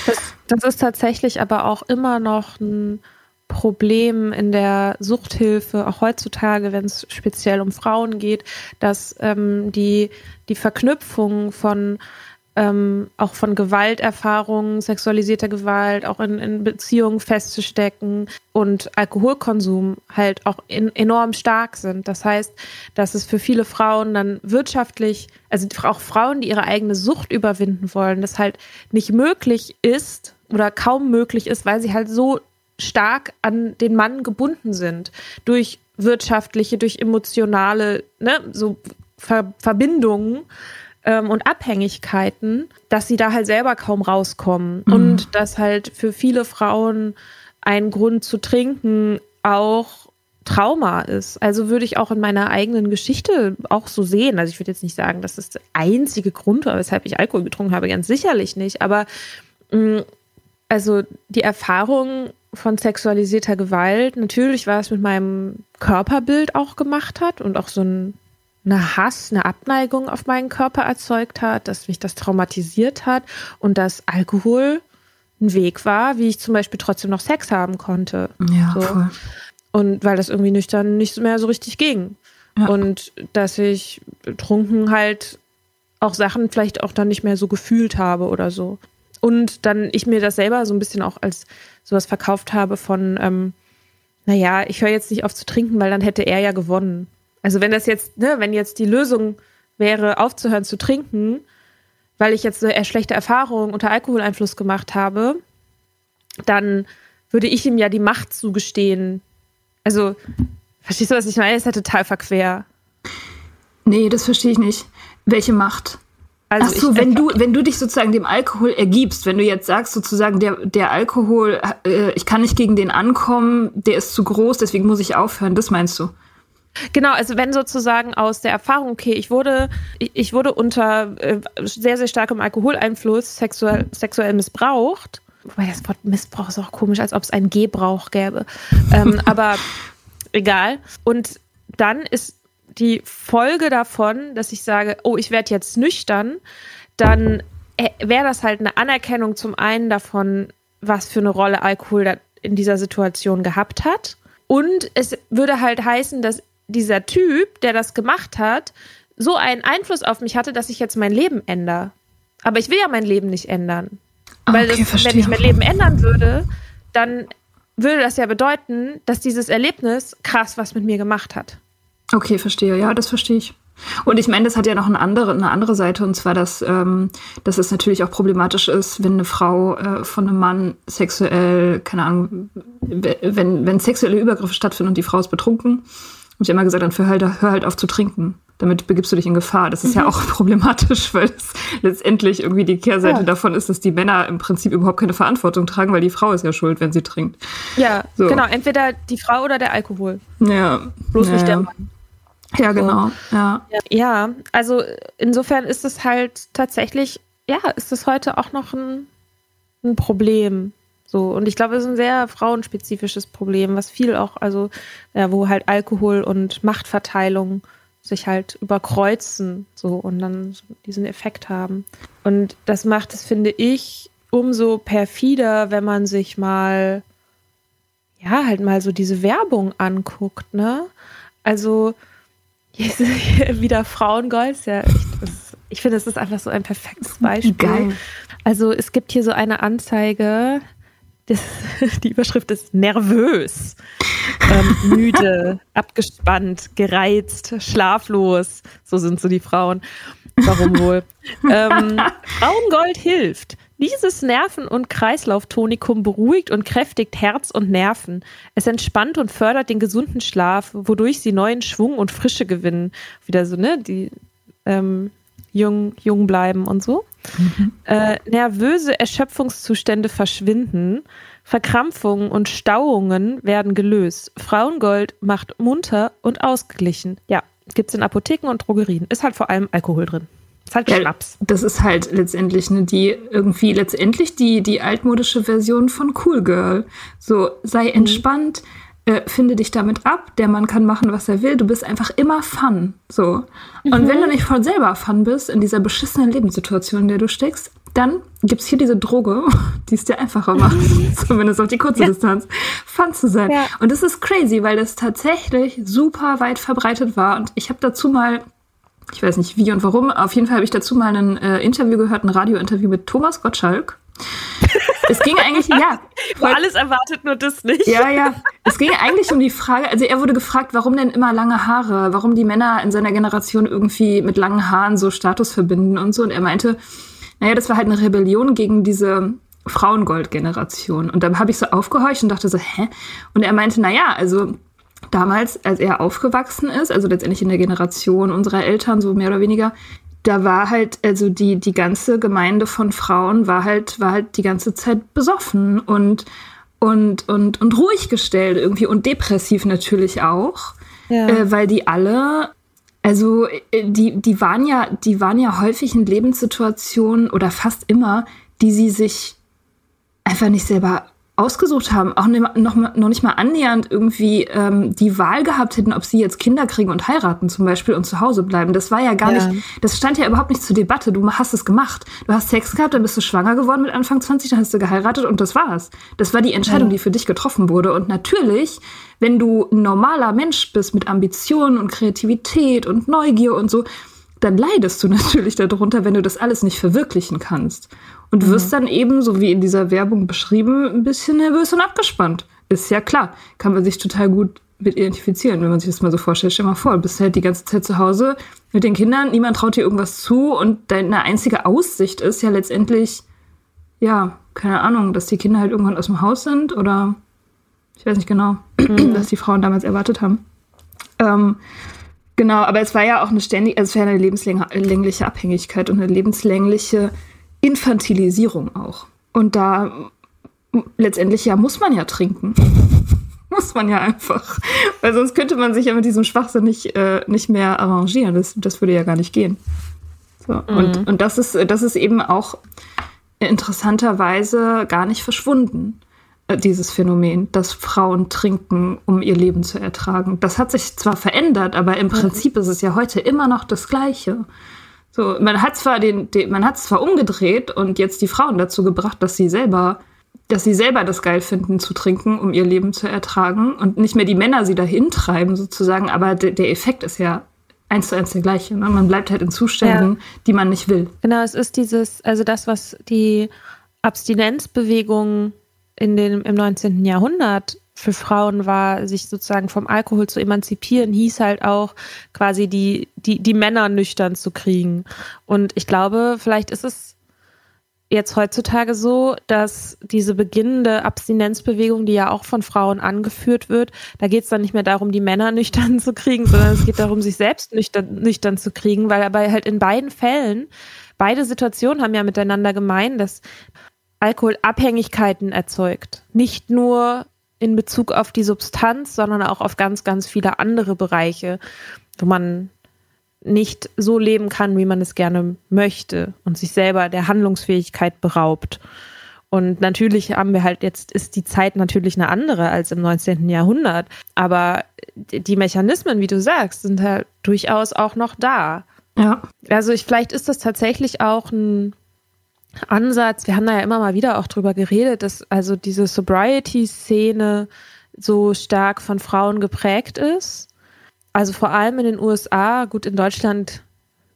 Das, das, ist tatsächlich aber auch immer noch ein Problem in der Suchthilfe, auch heutzutage, wenn es speziell um Frauen geht, dass ähm, die, die Verknüpfung von ähm, auch von Gewalterfahrungen, sexualisierter Gewalt, auch in, in Beziehungen festzustecken und Alkoholkonsum halt auch in, enorm stark sind. Das heißt, dass es für viele Frauen dann wirtschaftlich, also auch Frauen, die ihre eigene Sucht überwinden wollen, das halt nicht möglich ist oder kaum möglich ist, weil sie halt so stark an den Mann gebunden sind durch wirtschaftliche, durch emotionale, ne, so Ver Verbindungen ähm, und Abhängigkeiten, dass sie da halt selber kaum rauskommen mhm. und dass halt für viele Frauen ein Grund zu trinken auch Trauma ist. Also würde ich auch in meiner eigenen Geschichte auch so sehen. Also ich würde jetzt nicht sagen, dass das der einzige Grund war, weshalb ich Alkohol getrunken habe, ganz sicherlich nicht. Aber mm, also die Erfahrung von sexualisierter Gewalt natürlich was mit meinem Körperbild auch gemacht hat und auch so ein, eine Hass, eine Abneigung auf meinen Körper erzeugt hat, dass mich das traumatisiert hat und dass Alkohol ein Weg war, wie ich zum Beispiel trotzdem noch Sex haben konnte. Ja, so. voll. Und weil das irgendwie nüchtern nicht mehr so richtig ging. Ja. Und dass ich trunken halt auch Sachen vielleicht auch dann nicht mehr so gefühlt habe oder so. Und dann ich mir das selber so ein bisschen auch als sowas verkauft habe von, ähm, naja, ich höre jetzt nicht auf zu trinken, weil dann hätte er ja gewonnen. Also wenn das jetzt, ne, wenn jetzt die Lösung wäre, aufzuhören zu trinken, weil ich jetzt eine schlechte Erfahrung unter Alkoholeinfluss gemacht habe, dann würde ich ihm ja die Macht zugestehen. Also, verstehst du, was ich meine? Das ist ja total verquer. Nee, das verstehe ich nicht. Welche Macht? Also Ach so, ich, wenn du, wenn du dich sozusagen dem Alkohol ergibst, wenn du jetzt sagst sozusagen, der, der Alkohol, äh, ich kann nicht gegen den ankommen, der ist zu groß, deswegen muss ich aufhören, das meinst du? Genau, also wenn sozusagen aus der Erfahrung, okay, ich wurde, ich, wurde unter äh, sehr, sehr starkem Alkoholeinfluss sexuell, sexuell missbraucht. Wobei das Wort Missbrauch ist auch komisch, als ob es einen Gebrauch gäbe. ähm, (laughs) aber egal. Und dann ist die Folge davon, dass ich sage, oh, ich werde jetzt nüchtern, dann äh, wäre das halt eine Anerkennung zum einen davon, was für eine Rolle Alkohol in dieser Situation gehabt hat. Und es würde halt heißen, dass dieser Typ, der das gemacht hat, so einen Einfluss auf mich hatte, dass ich jetzt mein Leben ändere. Aber ich will ja mein Leben nicht ändern. Weil okay, das, wenn ich mein Leben ändern würde, dann würde das ja bedeuten, dass dieses Erlebnis krass was mit mir gemacht hat. Okay, verstehe. Ja, das verstehe ich. Und ich meine, das hat ja noch eine andere, eine andere Seite, und zwar, dass, ähm, dass es natürlich auch problematisch ist, wenn eine Frau äh, von einem Mann sexuell, keine Ahnung, wenn, wenn sexuelle Übergriffe stattfinden und die Frau ist betrunken. Und ich immer gesagt, dann hör halt, hör halt auf zu trinken. Damit begibst du dich in Gefahr. Das ist mhm. ja auch (laughs) problematisch, weil es letztendlich irgendwie die Kehrseite ja. davon ist, dass die Männer im Prinzip überhaupt keine Verantwortung tragen, weil die Frau ist ja schuld, wenn sie trinkt. Ja, so. genau. Entweder die Frau oder der Alkohol. Ja. Bloß ja. nicht der Mann. Ja, genau. Ja. ja, also insofern ist es halt tatsächlich, ja, ist es heute auch noch ein, ein Problem. So, und ich glaube, es ist ein sehr frauenspezifisches Problem, was viel auch, also, ja, wo halt Alkohol und Machtverteilung sich halt überkreuzen, so, und dann diesen Effekt haben. Und das macht es, finde ich, umso perfider, wenn man sich mal, ja, halt mal so diese Werbung anguckt, ne? Also, wieder Frauengold. Ja, ich, ich finde, es ist einfach so ein perfektes Beispiel. Geil. Also es gibt hier so eine Anzeige, das, (laughs) die Überschrift ist nervös, ähm, müde, (laughs) abgespannt, gereizt, schlaflos. So sind so die Frauen. Warum wohl? (laughs) ähm, Frauengold hilft. Dieses Nerven- und Kreislauftonikum beruhigt und kräftigt Herz und Nerven. Es entspannt und fördert den gesunden Schlaf, wodurch sie neuen Schwung und Frische gewinnen. Wieder so, ne? Die ähm, jung, jung bleiben und so. Mhm. Äh, nervöse Erschöpfungszustände verschwinden. Verkrampfungen und Stauungen werden gelöst. Frauengold macht munter und ausgeglichen. Ja, gibt es in Apotheken und Drogerien. Ist halt vor allem Alkohol drin. Ist halt ja, Schnaps. Das ist halt letztendlich ne, die irgendwie letztendlich die die altmodische Version von Cool Girl. So sei mhm. entspannt, äh, finde dich damit ab. Der Mann kann machen, was er will. Du bist einfach immer Fun. So. Und mhm. wenn du nicht voll selber Fun bist in dieser beschissenen Lebenssituation, in der du steckst, dann gibt es hier diese Droge, (laughs) die es dir einfacher macht, (laughs) (laughs) zumindest auf die kurze ja. Distanz, Fun zu sein. Ja. Und das ist crazy, weil das tatsächlich super weit verbreitet war. Und ich habe dazu mal ich weiß nicht wie und warum. Auf jeden Fall habe ich dazu mal ein äh, Interview gehört, ein Radiointerview mit Thomas Gottschalk. (laughs) es ging eigentlich, ja. Voll, alles erwartet, nur das nicht. Ja, ja. Es ging eigentlich um die Frage, also er wurde gefragt, warum denn immer lange Haare? Warum die Männer in seiner Generation irgendwie mit langen Haaren so Status verbinden und so. Und er meinte, naja, das war halt eine Rebellion gegen diese Frauengold-Generation. Und dann habe ich so aufgehorcht und dachte so, hä? Und er meinte, naja, also damals, als er aufgewachsen ist, also letztendlich in der Generation unserer Eltern, so mehr oder weniger, da war halt, also die, die ganze Gemeinde von Frauen war halt, war halt die ganze Zeit besoffen und, und, und, und ruhig gestellt irgendwie und depressiv natürlich auch, ja. äh, weil die alle, also äh, die, die waren ja, die waren ja häufig in Lebenssituationen oder fast immer, die sie sich einfach nicht selber ausgesucht haben, auch noch, noch nicht mal annähernd irgendwie ähm, die Wahl gehabt hätten, ob sie jetzt Kinder kriegen und heiraten zum Beispiel und zu Hause bleiben. Das war ja gar ja. nicht, das stand ja überhaupt nicht zur Debatte. Du hast es gemacht. Du hast Sex gehabt, dann bist du schwanger geworden mit Anfang 20, dann hast du geheiratet und das war's. Das war die Entscheidung, ja. die für dich getroffen wurde. Und natürlich, wenn du ein normaler Mensch bist mit Ambitionen und Kreativität und Neugier und so, dann leidest du (laughs) natürlich darunter, wenn du das alles nicht verwirklichen kannst. Und mhm. wirst dann eben, so wie in dieser Werbung beschrieben, ein bisschen nervös und abgespannt. Ist ja klar, kann man sich total gut mit identifizieren, wenn man sich das mal so vorstellt. Stell dir mal vor, du bist halt die ganze Zeit zu Hause mit den Kindern, niemand traut dir irgendwas zu und deine einzige Aussicht ist ja letztendlich, ja, keine Ahnung, dass die Kinder halt irgendwann aus dem Haus sind oder ich weiß nicht genau, mhm. (clears throat) was die Frauen damals erwartet haben. Ähm, genau, aber es war ja auch eine ständige, also es war eine lebenslängliche Abhängigkeit und eine lebenslängliche Infantilisierung auch. Und da letztendlich ja muss man ja trinken. (laughs) muss man ja einfach. Weil sonst könnte man sich ja mit diesem Schwachsinn nicht, äh, nicht mehr arrangieren. Das, das würde ja gar nicht gehen. So. Mhm. Und, und das ist, das ist eben auch interessanterweise gar nicht verschwunden, äh, dieses Phänomen, dass Frauen trinken, um ihr Leben zu ertragen. Das hat sich zwar verändert, aber im Prinzip ist es ja heute immer noch das Gleiche. So, man hat zwar den, den man hat es zwar umgedreht und jetzt die Frauen dazu gebracht, dass sie selber dass sie selber das geil finden zu trinken, um ihr Leben zu ertragen und nicht mehr die Männer sie dahin treiben sozusagen, aber der Effekt ist ja eins zu eins der gleiche. Ne? Man bleibt halt in Zuständen, ja. die man nicht will. Genau, es ist dieses, also das, was die Abstinenzbewegung in den, im 19. Jahrhundert für Frauen war, sich sozusagen vom Alkohol zu emanzipieren, hieß halt auch quasi die, die, die Männer nüchtern zu kriegen. Und ich glaube, vielleicht ist es jetzt heutzutage so, dass diese beginnende Abstinenzbewegung, die ja auch von Frauen angeführt wird, da geht es dann nicht mehr darum, die Männer (laughs) nüchtern zu kriegen, sondern es geht darum, sich selbst nüchtern, nüchtern zu kriegen, weil aber halt in beiden Fällen, beide Situationen haben ja miteinander gemein, dass Alkohol Abhängigkeiten erzeugt. Nicht nur in Bezug auf die Substanz, sondern auch auf ganz, ganz viele andere Bereiche, wo man nicht so leben kann, wie man es gerne möchte und sich selber der Handlungsfähigkeit beraubt. Und natürlich haben wir halt jetzt, ist die Zeit natürlich eine andere als im 19. Jahrhundert. Aber die Mechanismen, wie du sagst, sind halt durchaus auch noch da. Ja. Also ich, vielleicht ist das tatsächlich auch ein Ansatz. Wir haben da ja immer mal wieder auch drüber geredet, dass also diese Sobriety-Szene so stark von Frauen geprägt ist also vor allem in den USA, gut, in Deutschland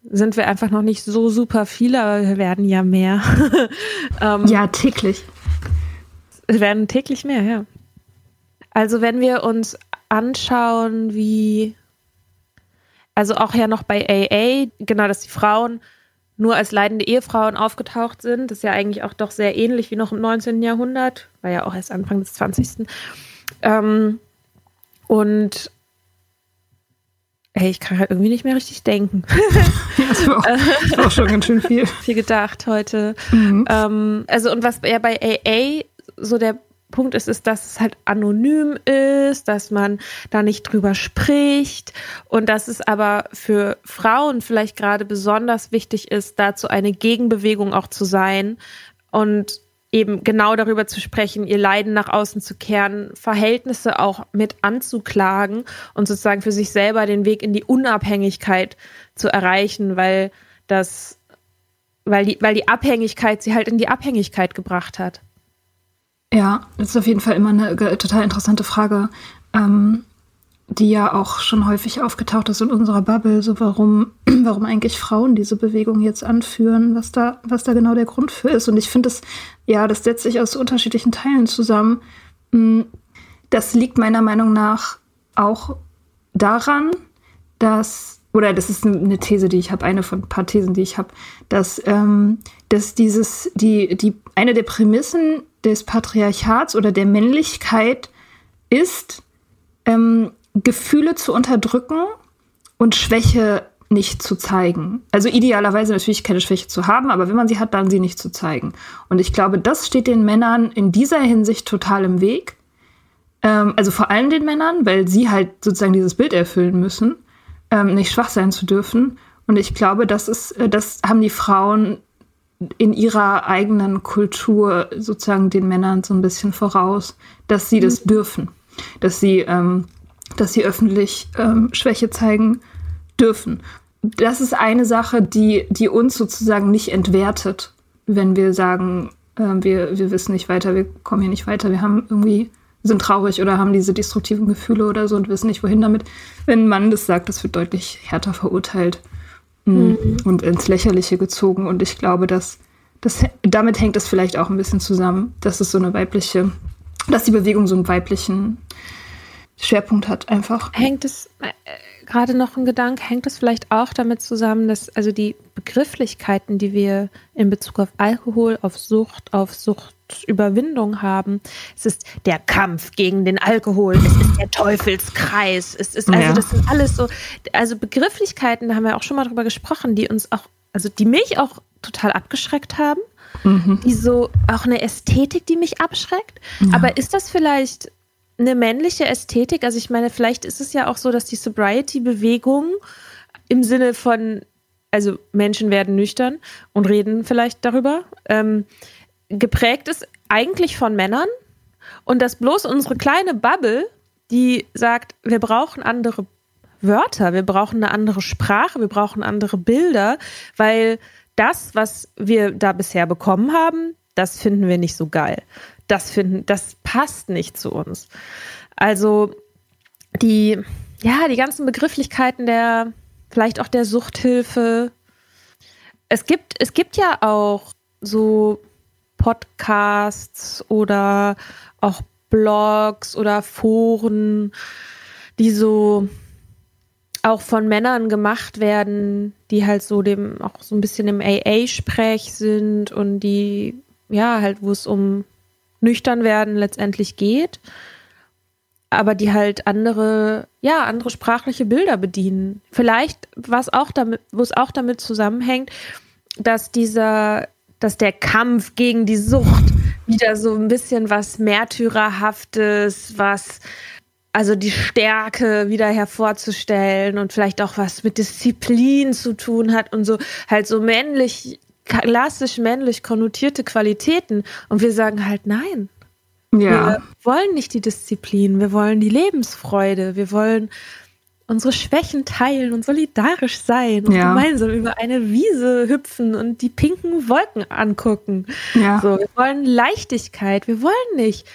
sind wir einfach noch nicht so super viele, aber wir werden ja mehr. (laughs) ähm, ja, täglich. Wir werden täglich mehr, ja. Also wenn wir uns anschauen, wie, also auch ja noch bei AA, genau, dass die Frauen nur als leidende Ehefrauen aufgetaucht sind, das ist ja eigentlich auch doch sehr ähnlich wie noch im 19. Jahrhundert, war ja auch erst Anfang des 20. Ähm, und Ey, ich kann halt irgendwie nicht mehr richtig denken. (laughs) das, war auch, das war auch schon ganz schön viel. (laughs) viel gedacht heute. Mhm. Ähm, also, und was ja bei AA so der Punkt ist, ist, dass es halt anonym ist, dass man da nicht drüber spricht und dass es aber für Frauen vielleicht gerade besonders wichtig ist, dazu eine Gegenbewegung auch zu sein und eben genau darüber zu sprechen, ihr Leiden nach außen zu kehren, Verhältnisse auch mit anzuklagen und sozusagen für sich selber den Weg in die Unabhängigkeit zu erreichen, weil das, weil die, weil die Abhängigkeit sie halt in die Abhängigkeit gebracht hat. Ja, das ist auf jeden Fall immer eine total interessante Frage. Ähm, die ja auch schon häufig aufgetaucht ist in unserer Bubble, so warum, (clears throat) warum eigentlich Frauen diese Bewegung jetzt anführen, was da, was da genau der Grund für ist. Und ich finde es, ja, das setzt sich aus unterschiedlichen Teilen zusammen. Mm, das liegt meiner Meinung nach auch daran, dass, oder das ist eine These, die ich habe, eine von ein paar Thesen, die ich habe, dass, ähm, dass dieses, die, die, eine der Prämissen des Patriarchats oder der Männlichkeit ist, ähm, Gefühle zu unterdrücken und Schwäche nicht zu zeigen. Also idealerweise natürlich keine Schwäche zu haben, aber wenn man sie hat, dann sie nicht zu zeigen. Und ich glaube, das steht den Männern in dieser Hinsicht total im Weg. Ähm, also vor allem den Männern, weil sie halt sozusagen dieses Bild erfüllen müssen, ähm, nicht schwach sein zu dürfen. Und ich glaube, das ist, äh, das haben die Frauen in ihrer eigenen Kultur sozusagen den Männern so ein bisschen voraus, dass sie das mhm. dürfen, dass sie ähm, dass sie öffentlich ähm, Schwäche zeigen dürfen. Das ist eine Sache, die, die uns sozusagen nicht entwertet, wenn wir sagen, äh, wir, wir wissen nicht weiter, wir kommen hier nicht weiter, wir haben irgendwie, sind traurig oder haben diese destruktiven Gefühle oder so und wissen nicht, wohin damit. Wenn ein Mann das sagt, das wird deutlich härter verurteilt mhm. und ins Lächerliche gezogen. Und ich glaube, dass das, damit hängt es vielleicht auch ein bisschen zusammen, dass es so eine weibliche, dass die Bewegung so einen weiblichen Schwerpunkt hat einfach. Hängt es, äh, gerade noch ein Gedanke, hängt es vielleicht auch damit zusammen, dass also die Begrifflichkeiten, die wir in Bezug auf Alkohol, auf Sucht, auf Suchtüberwindung haben, es ist der Kampf gegen den Alkohol, es ist der Teufelskreis, es ist, also ja. das sind alles so, also Begrifflichkeiten, da haben wir auch schon mal drüber gesprochen, die uns auch, also die mich auch total abgeschreckt haben. Mhm. Die so auch eine Ästhetik, die mich abschreckt. Ja. Aber ist das vielleicht eine männliche Ästhetik. Also ich meine, vielleicht ist es ja auch so, dass die Sobriety-Bewegung im Sinne von, also Menschen werden nüchtern und reden vielleicht darüber, ähm, geprägt ist eigentlich von Männern und dass bloß unsere kleine Bubble, die sagt, wir brauchen andere Wörter, wir brauchen eine andere Sprache, wir brauchen andere Bilder, weil das, was wir da bisher bekommen haben, das finden wir nicht so geil das finden, das passt nicht zu uns. Also die, ja, die ganzen Begrifflichkeiten der, vielleicht auch der Suchthilfe. Es gibt, es gibt ja auch so Podcasts oder auch Blogs oder Foren, die so auch von Männern gemacht werden, die halt so dem auch so ein bisschen im AA-Sprech sind und die ja halt, wo es um nüchtern werden letztendlich geht, aber die halt andere, ja, andere sprachliche Bilder bedienen. Vielleicht, was auch damit, wo es auch damit zusammenhängt, dass dieser, dass der Kampf gegen die Sucht wieder so ein bisschen was Märtyrerhaftes, was also die Stärke wieder hervorzustellen und vielleicht auch was mit Disziplin zu tun hat und so halt so männlich klassisch männlich konnotierte Qualitäten und wir sagen halt nein. Ja. Wir wollen nicht die Disziplin, wir wollen die Lebensfreude, wir wollen unsere Schwächen teilen und solidarisch sein und ja. gemeinsam über eine Wiese hüpfen und die pinken Wolken angucken. Ja. So, wir wollen Leichtigkeit, wir wollen nicht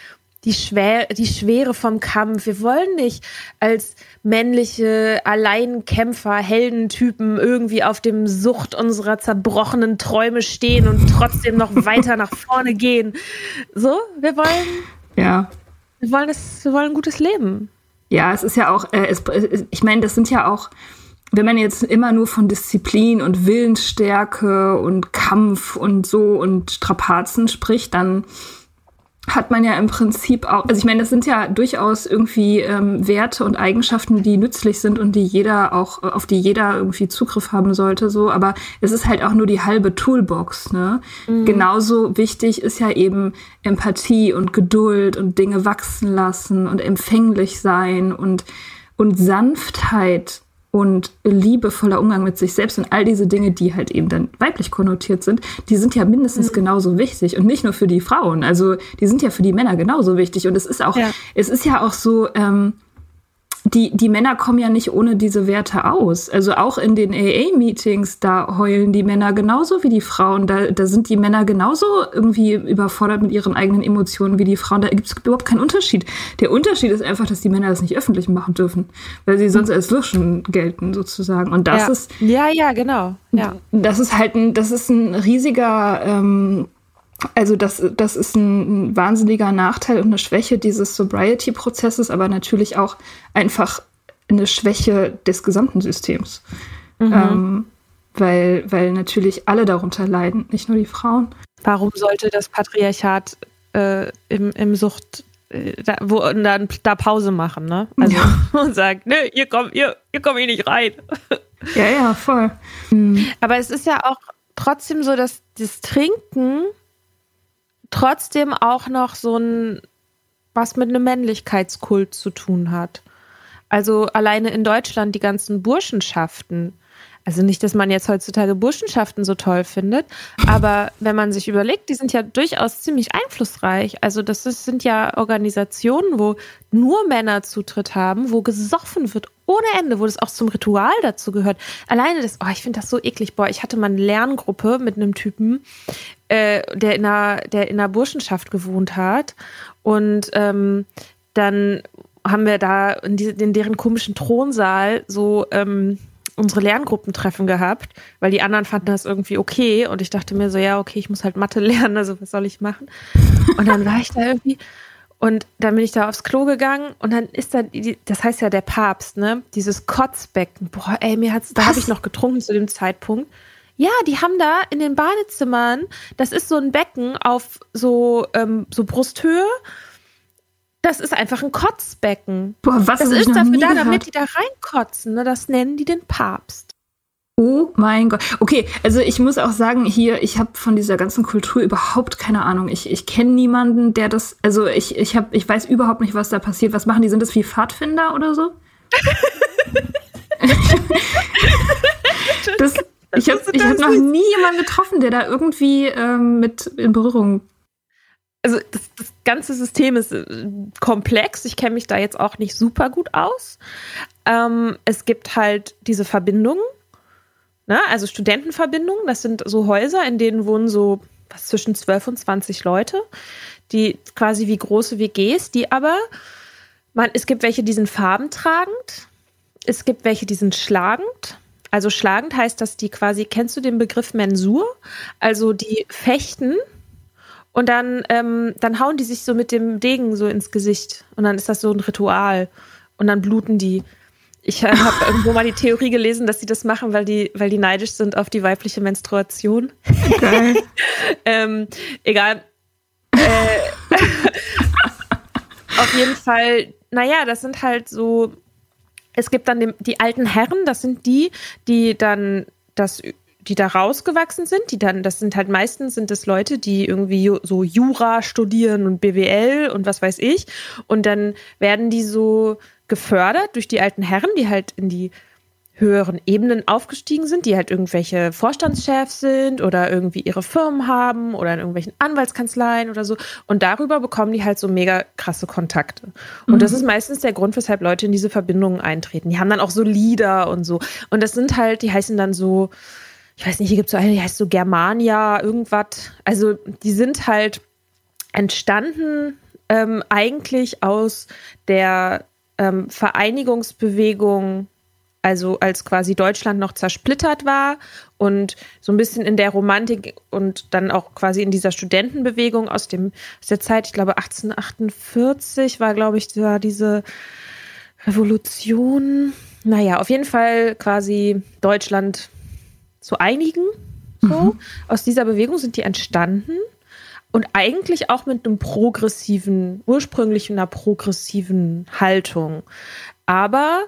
die, Schwer die Schwere vom Kampf. Wir wollen nicht als männliche Alleinkämpfer, Heldentypen irgendwie auf dem Sucht unserer zerbrochenen Träume stehen und trotzdem noch (laughs) weiter nach vorne gehen. So, wir wollen. Ja. Wir wollen, es, wir wollen ein gutes Leben. Ja, es ist ja auch, äh, es, ich meine, das sind ja auch, wenn man jetzt immer nur von Disziplin und Willensstärke und Kampf und so und Strapazen spricht, dann hat man ja im Prinzip auch, also ich meine, das sind ja durchaus irgendwie ähm, Werte und Eigenschaften, die nützlich sind und die jeder auch, auf die jeder irgendwie Zugriff haben sollte, so, aber es ist halt auch nur die halbe Toolbox, ne? Mhm. Genauso wichtig ist ja eben Empathie und Geduld und Dinge wachsen lassen und empfänglich sein und, und Sanftheit und liebevoller Umgang mit sich selbst und all diese Dinge, die halt eben dann weiblich konnotiert sind, die sind ja mindestens mhm. genauso wichtig und nicht nur für die Frauen. Also die sind ja für die Männer genauso wichtig und es ist auch, ja. es ist ja auch so, ähm, die, die Männer kommen ja nicht ohne diese Werte aus. Also auch in den AA-Meetings, da heulen die Männer genauso wie die Frauen. Da, da sind die Männer genauso irgendwie überfordert mit ihren eigenen Emotionen wie die Frauen. Da gibt es überhaupt keinen Unterschied. Der Unterschied ist einfach, dass die Männer das nicht öffentlich machen dürfen, weil sie sonst als Luschen gelten sozusagen. Und das ja. ist ja ja genau ja. Das ist halt ein das ist ein riesiger ähm, also das, das ist ein, wahnsinniger Nachteil und eine Schwäche dieses Sobriety-Prozesses, aber natürlich auch einfach eine Schwäche des gesamten Systems. Mhm. Ähm, weil, weil natürlich alle darunter leiden, nicht nur die Frauen. Warum sollte das Patriarchat äh, im, im Sucht äh, da, wo, dann da Pause machen, ne? Also ja. (laughs) und sagt, ne, ihr kommt, ihr, ihr kommt hier nicht rein. Ja, ja, voll. Mhm. Aber es ist ja auch trotzdem so, dass das Trinken trotzdem auch noch so ein, was mit einem Männlichkeitskult zu tun hat. Also alleine in Deutschland die ganzen Burschenschaften. Also nicht, dass man jetzt heutzutage Burschenschaften so toll findet, aber wenn man sich überlegt, die sind ja durchaus ziemlich einflussreich. Also das ist, sind ja Organisationen, wo nur Männer Zutritt haben, wo gesoffen wird ohne Ende, wo das auch zum Ritual dazu gehört. Alleine das, oh, ich finde das so eklig. Boah, ich hatte mal eine Lerngruppe mit einem Typen, äh, der, in einer, der in einer Burschenschaft gewohnt hat. Und ähm, dann haben wir da in, die, in deren komischen Thronsaal so ähm, unsere Lerngruppentreffen gehabt, weil die anderen fanden das irgendwie okay. Und ich dachte mir so, ja, okay, ich muss halt Mathe (laughs) lernen, also was soll ich machen? Und dann war ich da irgendwie Und dann bin ich da aufs Klo gegangen und dann ist da, das heißt ja der Papst, ne? Dieses Kotzbecken. Boah, ey, mir hat's, da habe ich noch getrunken zu dem Zeitpunkt. Ja, die haben da in den Badezimmern, das ist so ein Becken auf so, ähm, so Brusthöhe. Das ist einfach ein Kotzbecken. Boah, was das ist dafür da, damit die da reinkotzen. Ne? Das nennen die den Papst. Oh mein Gott. Okay, also ich muss auch sagen, hier, ich habe von dieser ganzen Kultur überhaupt keine Ahnung. Ich, ich kenne niemanden, der das, also ich, ich, hab, ich weiß überhaupt nicht, was da passiert. Was machen die? Sind das wie Pfadfinder oder so? (laughs) das, ich habe hab noch nie jemanden getroffen, der da irgendwie ähm, mit in Berührung. Also das, das ganze System ist äh, komplex. Ich kenne mich da jetzt auch nicht super gut aus. Ähm, es gibt halt diese Verbindungen, ne? also Studentenverbindungen. Das sind so Häuser, in denen wohnen so was zwischen 12 und 20 Leute, die quasi wie große WGs, die aber, man, es gibt welche, die sind farbentragend, es gibt welche, die sind schlagend also schlagend heißt, dass die quasi, kennst du den Begriff Mensur? Also die fechten und dann, ähm, dann hauen die sich so mit dem Degen so ins Gesicht. Und dann ist das so ein Ritual. Und dann bluten die. Ich äh, habe (laughs) irgendwo mal die Theorie gelesen, dass sie das machen, weil die, weil die neidisch sind auf die weibliche Menstruation. Okay. (laughs) ähm, egal. Äh, (laughs) auf jeden Fall, naja, das sind halt so es gibt dann die, die alten Herren, das sind die, die dann das die da rausgewachsen sind, die dann, das sind halt meistens sind es Leute, die irgendwie so Jura studieren und BWL und was weiß ich. Und dann werden die so gefördert durch die alten Herren, die halt in die höheren Ebenen aufgestiegen sind, die halt irgendwelche Vorstandschefs sind oder irgendwie ihre Firmen haben oder in irgendwelchen Anwaltskanzleien oder so. Und darüber bekommen die halt so mega krasse Kontakte. Und mhm. das ist meistens der Grund, weshalb Leute in diese Verbindungen eintreten. Die haben dann auch so Lieder und so. Und das sind halt, die heißen dann so, ich weiß nicht, hier gibt es so eine, die heißt so Germania, irgendwas. Also die sind halt entstanden ähm, eigentlich aus der ähm, Vereinigungsbewegung also als quasi Deutschland noch zersplittert war und so ein bisschen in der Romantik und dann auch quasi in dieser Studentenbewegung aus dem aus der Zeit, ich glaube 1848 war, glaube ich, da diese Revolution. Naja, auf jeden Fall quasi Deutschland zu einigen. So. Mhm. Aus dieser Bewegung sind die entstanden und eigentlich auch mit einem progressiven, ursprünglich einer progressiven Haltung. Aber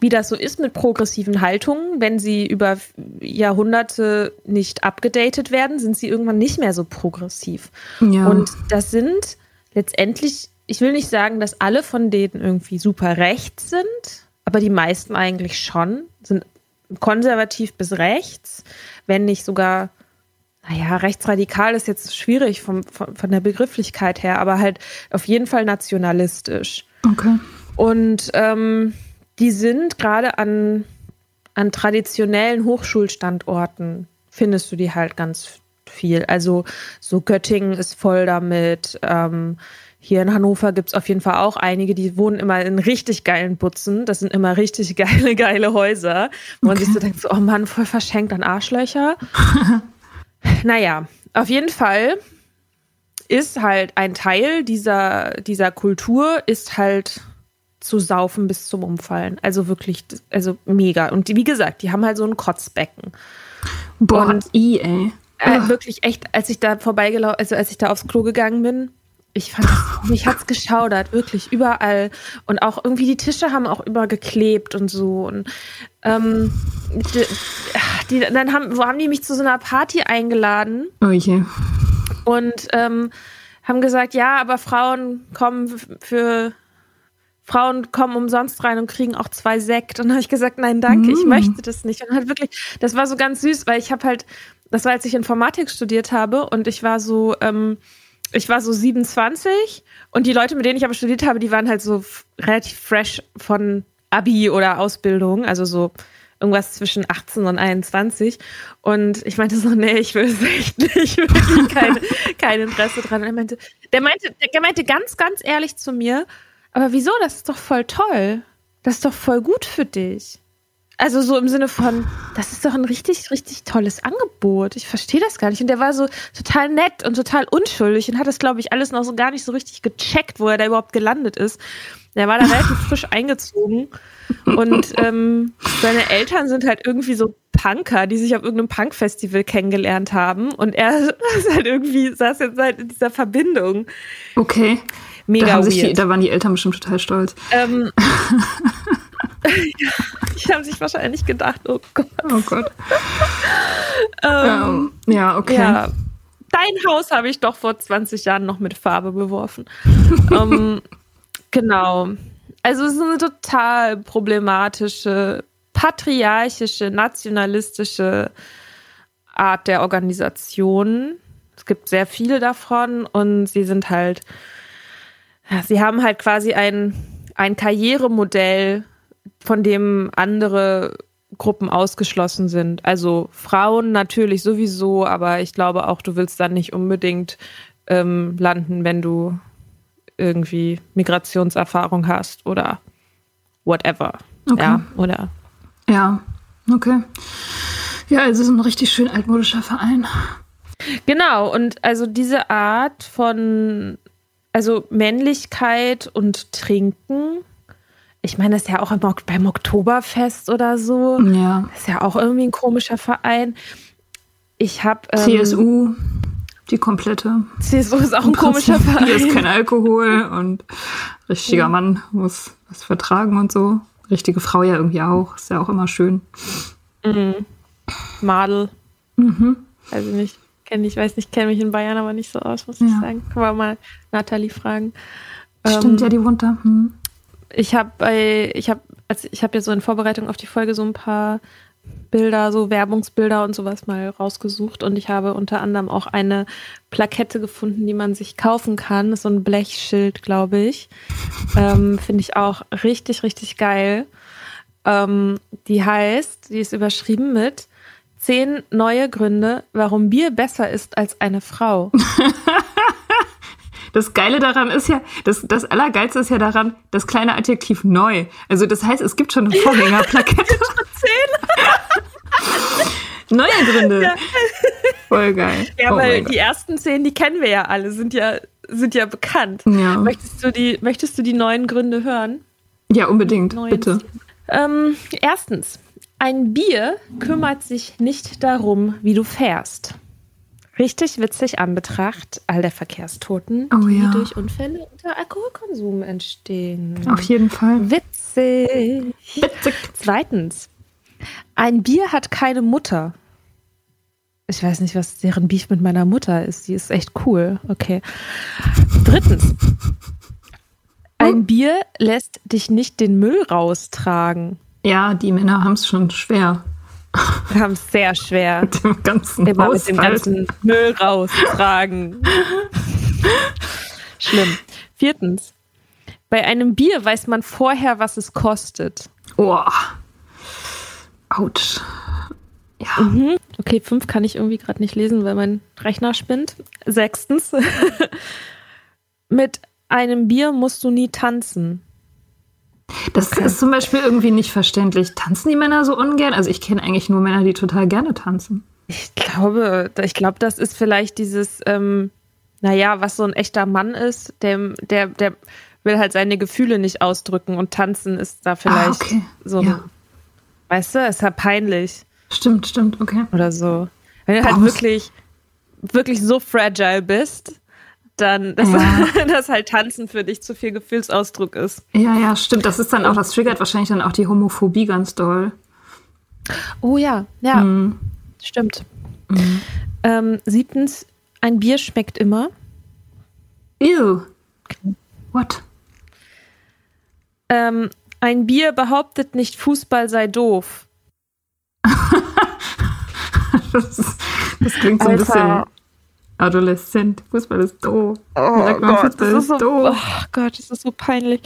wie das so ist mit progressiven Haltungen, wenn sie über Jahrhunderte nicht abgedatet werden, sind sie irgendwann nicht mehr so progressiv. Ja. Und das sind letztendlich, ich will nicht sagen, dass alle von denen irgendwie super rechts sind, aber die meisten eigentlich schon, sind konservativ bis rechts, wenn nicht sogar naja, rechtsradikal ist jetzt schwierig vom, von, von der Begrifflichkeit her, aber halt auf jeden Fall nationalistisch. Okay. Und ähm, die sind gerade an, an traditionellen Hochschulstandorten, findest du die halt ganz viel. Also so Göttingen ist voll damit. Ähm, hier in Hannover gibt es auf jeden Fall auch einige, die wohnen immer in richtig geilen Butzen. Das sind immer richtig (laughs) geile, geile Häuser. Wo okay. man sich so denkt, so, oh Mann, voll verschenkt an Arschlöcher. (laughs) naja, auf jeden Fall ist halt ein Teil dieser, dieser Kultur, ist halt zu saufen bis zum Umfallen. Also wirklich, also mega. Und wie gesagt, die haben halt so ein Kotzbecken. Boah, und, i, ey. Äh, wirklich echt, als ich da vorbeigelaufen, also als ich da aufs Klo gegangen bin, ich fand mich hat's geschaudert, wirklich überall. Und auch irgendwie die Tische haben auch übergeklebt und so. Und ähm, die, die, dann haben, wo haben die mich zu so einer Party eingeladen? Oh je. Und ähm, haben gesagt, ja, aber Frauen kommen für Frauen kommen umsonst rein und kriegen auch zwei Sekt. Und dann habe ich gesagt, nein, danke, mm. ich möchte das nicht. Und halt wirklich, das war so ganz süß, weil ich habe halt, das war, als ich Informatik studiert habe und ich war so, ähm, ich war so 27 und die Leute, mit denen ich aber studiert habe, die waren halt so relativ fresh von Abi oder Ausbildung, also so irgendwas zwischen 18 und 21. Und ich meinte so, nee, ich will es echt nicht, ich will kein, kein Interesse dran. Und er meinte, der meinte, der meinte ganz, ganz ehrlich zu mir, aber wieso? Das ist doch voll toll. Das ist doch voll gut für dich. Also so im Sinne von, das ist doch ein richtig, richtig tolles Angebot. Ich verstehe das gar nicht. Und der war so total nett und total unschuldig und hat das, glaube ich, alles noch so gar nicht so richtig gecheckt, wo er da überhaupt gelandet ist. Der war da relativ (laughs) frisch eingezogen. Und ähm, seine Eltern sind halt irgendwie so Punker, die sich auf irgendeinem Punkfestival kennengelernt haben. Und er (laughs) ist halt irgendwie, saß jetzt halt in dieser Verbindung. Okay. Mega da, die, da waren die Eltern bestimmt total stolz. Ähm, (laughs) (laughs) die haben sich wahrscheinlich gedacht, oh Gott. Oh Gott. (laughs) ähm, ja, okay. Ja, dein Haus habe ich doch vor 20 Jahren noch mit Farbe beworfen. (laughs) ähm, genau. Also es ist eine total problematische, patriarchische, nationalistische Art der Organisation. Es gibt sehr viele davon und sie sind halt, sie haben halt quasi ein, ein Karrieremodell von dem andere Gruppen ausgeschlossen sind. Also Frauen natürlich sowieso, aber ich glaube auch, du willst dann nicht unbedingt ähm, landen, wenn du irgendwie Migrationserfahrung hast oder whatever. Okay. Ja, oder? Ja, okay. Ja, es ist ein richtig schön altmodischer Verein. Genau, und also diese Art von, also Männlichkeit und Trinken ich meine, das ist ja auch beim Oktoberfest oder so. Ja. Das ist ja auch irgendwie ein komischer Verein. Ich habe. Ähm, CSU, die komplette. CSU ist auch ein komischer Verein. Hier ist kein Alkohol (laughs) und richtiger ja. Mann muss was vertragen und so. Richtige Frau ja irgendwie auch. Ist ja auch immer schön. Mhm. Madel. Mhm. Also nicht, kenne ich, weiß nicht, kenne mich in Bayern aber nicht so aus, muss ja. ich sagen. Können wir mal Nathalie fragen. Stimmt ähm, ja, die wohnt da. Hm ich habe bei, ich habe, also ich habe ja so in Vorbereitung auf die Folge so ein paar Bilder, so Werbungsbilder und sowas mal rausgesucht und ich habe unter anderem auch eine Plakette gefunden, die man sich kaufen kann. Das ist so ein Blechschild, glaube ich. Ähm, Finde ich auch richtig, richtig geil. Ähm, die heißt, die ist überschrieben mit zehn neue Gründe, warum Bier besser ist als eine Frau. (laughs) Das Geile daran ist ja, das, das Allergeilste ist ja daran, das kleine Adjektiv neu. Also das heißt, es gibt schon eine Vorgängerplakette. (laughs) Neue Gründe. Ja. Voll geil. Ja, oh weil die ersten zehn, die kennen wir ja alle, sind ja, sind ja bekannt. Ja. Möchtest, du die, möchtest du die neuen Gründe hören? Ja, unbedingt, bitte. Ähm, erstens, ein Bier kümmert sich nicht darum, wie du fährst richtig witzig an Betracht all der Verkehrstoten, oh, die ja. durch Unfälle unter Alkoholkonsum entstehen. Auf jeden Fall. Witzig. Witzig. Zweitens, ein Bier hat keine Mutter. Ich weiß nicht, was deren Beef mit meiner Mutter ist. Die ist echt cool. Okay. Drittens, ein Bier lässt dich nicht den Müll raustragen. Ja, die Männer haben es schon schwer. Wir haben es sehr schwer. Mit dem ganzen Immer mit dem ganzen Müll raustragen. Schlimm. Viertens. Bei einem Bier weiß man vorher, was es kostet. Oh. Autsch. Ja. Mhm. Okay, fünf kann ich irgendwie gerade nicht lesen, weil mein Rechner spinnt. Sechstens. (laughs) Mit einem Bier musst du nie tanzen. Das okay. ist zum Beispiel irgendwie nicht verständlich. Tanzen die Männer so ungern? Also ich kenne eigentlich nur Männer, die total gerne tanzen. Ich glaube, ich glaube, das ist vielleicht dieses, ähm, naja, was so ein echter Mann ist, der, der, der will halt seine Gefühle nicht ausdrücken und tanzen ist da ah, vielleicht ah, okay. so, ja. weißt du, ist ja peinlich. Stimmt, stimmt, okay. Oder so. Wenn du Boah, halt wirklich, wirklich so fragile bist, dann, dass, ja. (laughs) dass halt Tanzen für dich zu viel Gefühlsausdruck ist. Ja, ja, stimmt. Das ist dann auch, das triggert wahrscheinlich dann auch die Homophobie ganz doll. Oh ja, ja. Mhm. Stimmt. Mhm. Ähm, siebtens, ein Bier schmeckt immer. Ew. What? Ähm, ein Bier behauptet nicht, Fußball sei doof. (laughs) das, das, klingt so ein bisschen Adoleszent. Fußball ist doof. Oh Gott, das ist so, doof. Oh Gott, das ist so peinlich.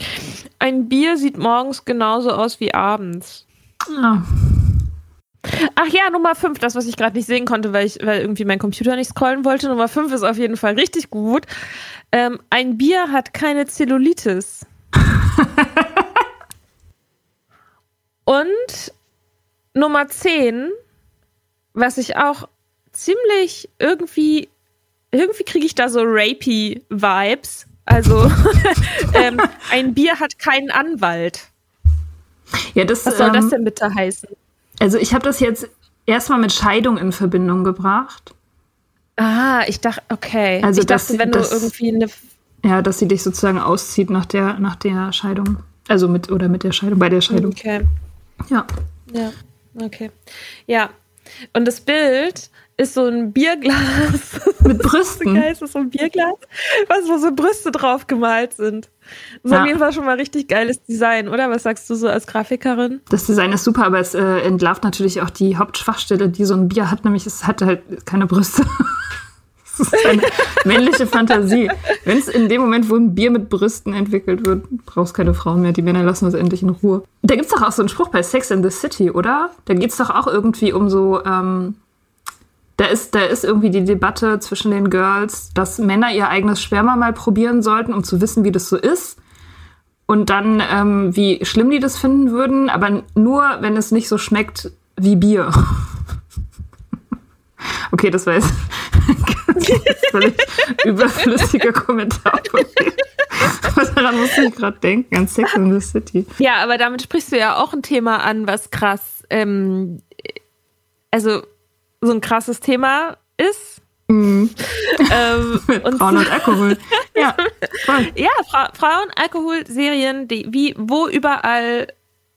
Ein Bier sieht morgens genauso aus wie abends. Ja. Ach ja, Nummer 5, das, was ich gerade nicht sehen konnte, weil, ich, weil irgendwie mein Computer nicht scrollen wollte. Nummer 5 ist auf jeden Fall richtig gut. Ähm, ein Bier hat keine Zellulitis. (laughs) Und Nummer 10, was ich auch ziemlich irgendwie, irgendwie kriege ich da so rapey Vibes. Also (laughs) ähm, ein Bier hat keinen Anwalt. Ja, das, was soll ähm, das denn bitte heißen? Also ich habe das jetzt erstmal mit Scheidung in Verbindung gebracht. Ah, ich dachte, okay. Also ich dachte, das- wenn das- du irgendwie eine. Ja, dass sie dich sozusagen auszieht nach der, nach der Scheidung. Also mit oder mit der Scheidung, bei der Scheidung. Okay. Ja. Ja, okay. Ja. Und das Bild ist so ein Bierglas. (laughs) Mit Brüsten. geil ist das so ein Bierglas, was wo so Brüste drauf gemalt sind. Das ist Ja. auf jeden Fall schon mal richtig geiles Design, oder? Was sagst du so als Grafikerin? Das Design ist super, aber es äh, entlarvt natürlich auch die Hauptschwachstelle, die so ein Bier hat, nämlich es hat halt keine Brüste. (laughs) Das ist eine männliche Fantasie. Wenn es in dem Moment, wo ein Bier mit Brüsten entwickelt wird, brauchst keine Frauen mehr. Die Männer lassen uns endlich in Ruhe. Da gibt's doch auch so einen Spruch bei Sex in the City, oder? Da geht's doch auch irgendwie um so. Ähm, da ist, da ist irgendwie die Debatte zwischen den Girls, dass Männer ihr eigenes Sperma mal probieren sollten, um zu wissen, wie das so ist. Und dann, ähm, wie schlimm die das finden würden, aber nur, wenn es nicht so schmeckt wie Bier. (laughs) Okay, das war jetzt ein (laughs) völlig überflüssiger Kommentar daran musste ich gerade denken, an Sex in the City. Ja, aber damit sprichst du ja auch ein Thema an, was krass, ähm, also so ein krasses Thema ist. (laughs) ähm, Mit (laughs) und Frauen und Alkohol. Ja, voll. Ja, Fra Frauen, Alkohol, Serien, die, wie, wo überall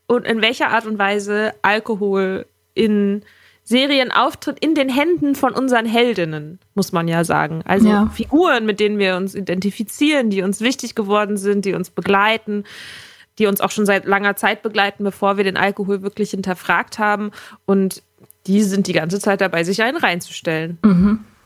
und in welcher Art und Weise Alkohol in Serien auftritt, in den Händen von unseren Heldinnen, muss man ja sagen. Also Ja. Figuren, mit denen wir uns identifizieren, die uns wichtig geworden sind, die uns begleiten, die uns auch schon seit langer Zeit begleiten, bevor wir den Alkohol wirklich hinterfragt haben. Und die sind die ganze Zeit dabei, sich einen reinzustellen.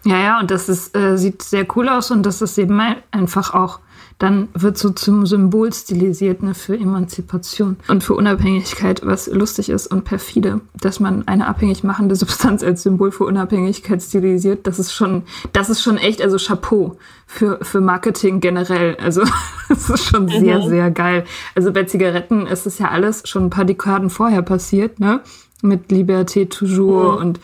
Ja, ja, und das ist, äh, sieht sehr cool aus und das ist eben ein- einfach auch, dann wird so zum Symbol stilisiert ne, für Emanzipation und für Unabhängigkeit, was lustig ist und perfide, dass man eine abhängig machende Substanz als Symbol für Unabhängigkeit stilisiert. Das ist schon, das ist schon echt, also Chapeau für, für Marketing generell. Also (laughs) das ist schon sehr, sehr geil. Also bei Zigaretten ist es ja alles schon ein paar Dekaden vorher passiert, ne? Mit Liberté toujours und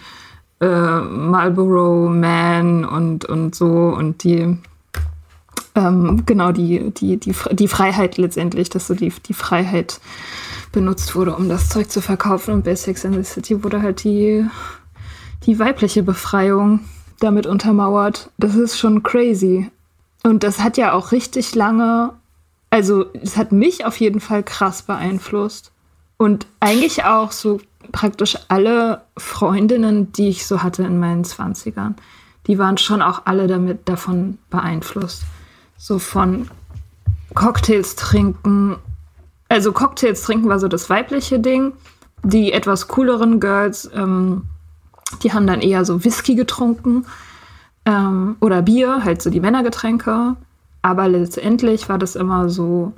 äh, Marlboro Man und, und so und die, ähm, genau, die, die, die, die Freiheit letztendlich, dass so die, die Freiheit benutzt wurde, um das Zeug zu verkaufen. Und bei Sex and the City wurde halt die, die weibliche Befreiung damit untermauert. Das ist schon crazy. Und das hat ja auch richtig lange, also es hat mich auf jeden Fall krass beeinflusst. Und eigentlich auch so praktisch alle Freundinnen, die ich so hatte in meinen Zwanzigern, die waren schon auch alle damit davon beeinflusst. So von Cocktails trinken. Also Cocktails trinken war so das weibliche Ding. Die etwas cooleren Girls, ähm, die haben dann eher so Whisky getrunken ähm, oder Bier, halt so die Männergetränke. Aber letztendlich war das immer so,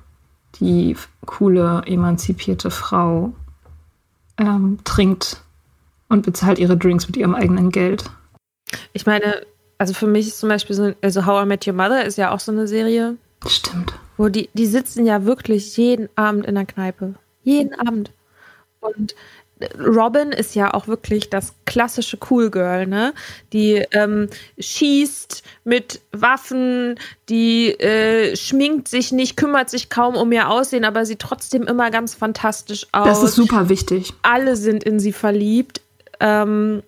die coole, emanzipierte Frau ähm, trinkt und bezahlt ihre Drinks mit ihrem eigenen Geld. Ich meine, also für mich ist zum Beispiel so, also How I Met Your Mother ist ja auch so eine Serie, Stimmt. wo die, die sitzen ja wirklich jeden Abend in der Kneipe. Jeden Abend. Und Robin ist ja auch wirklich das klassische Cool Girl, ne? Die ähm, schießt mit Waffen, die äh, schminkt sich nicht, kümmert sich kaum um ihr Aussehen, aber sieht trotzdem immer ganz fantastisch aus. Das ist super wichtig. Alle sind in sie verliebt. Ähm,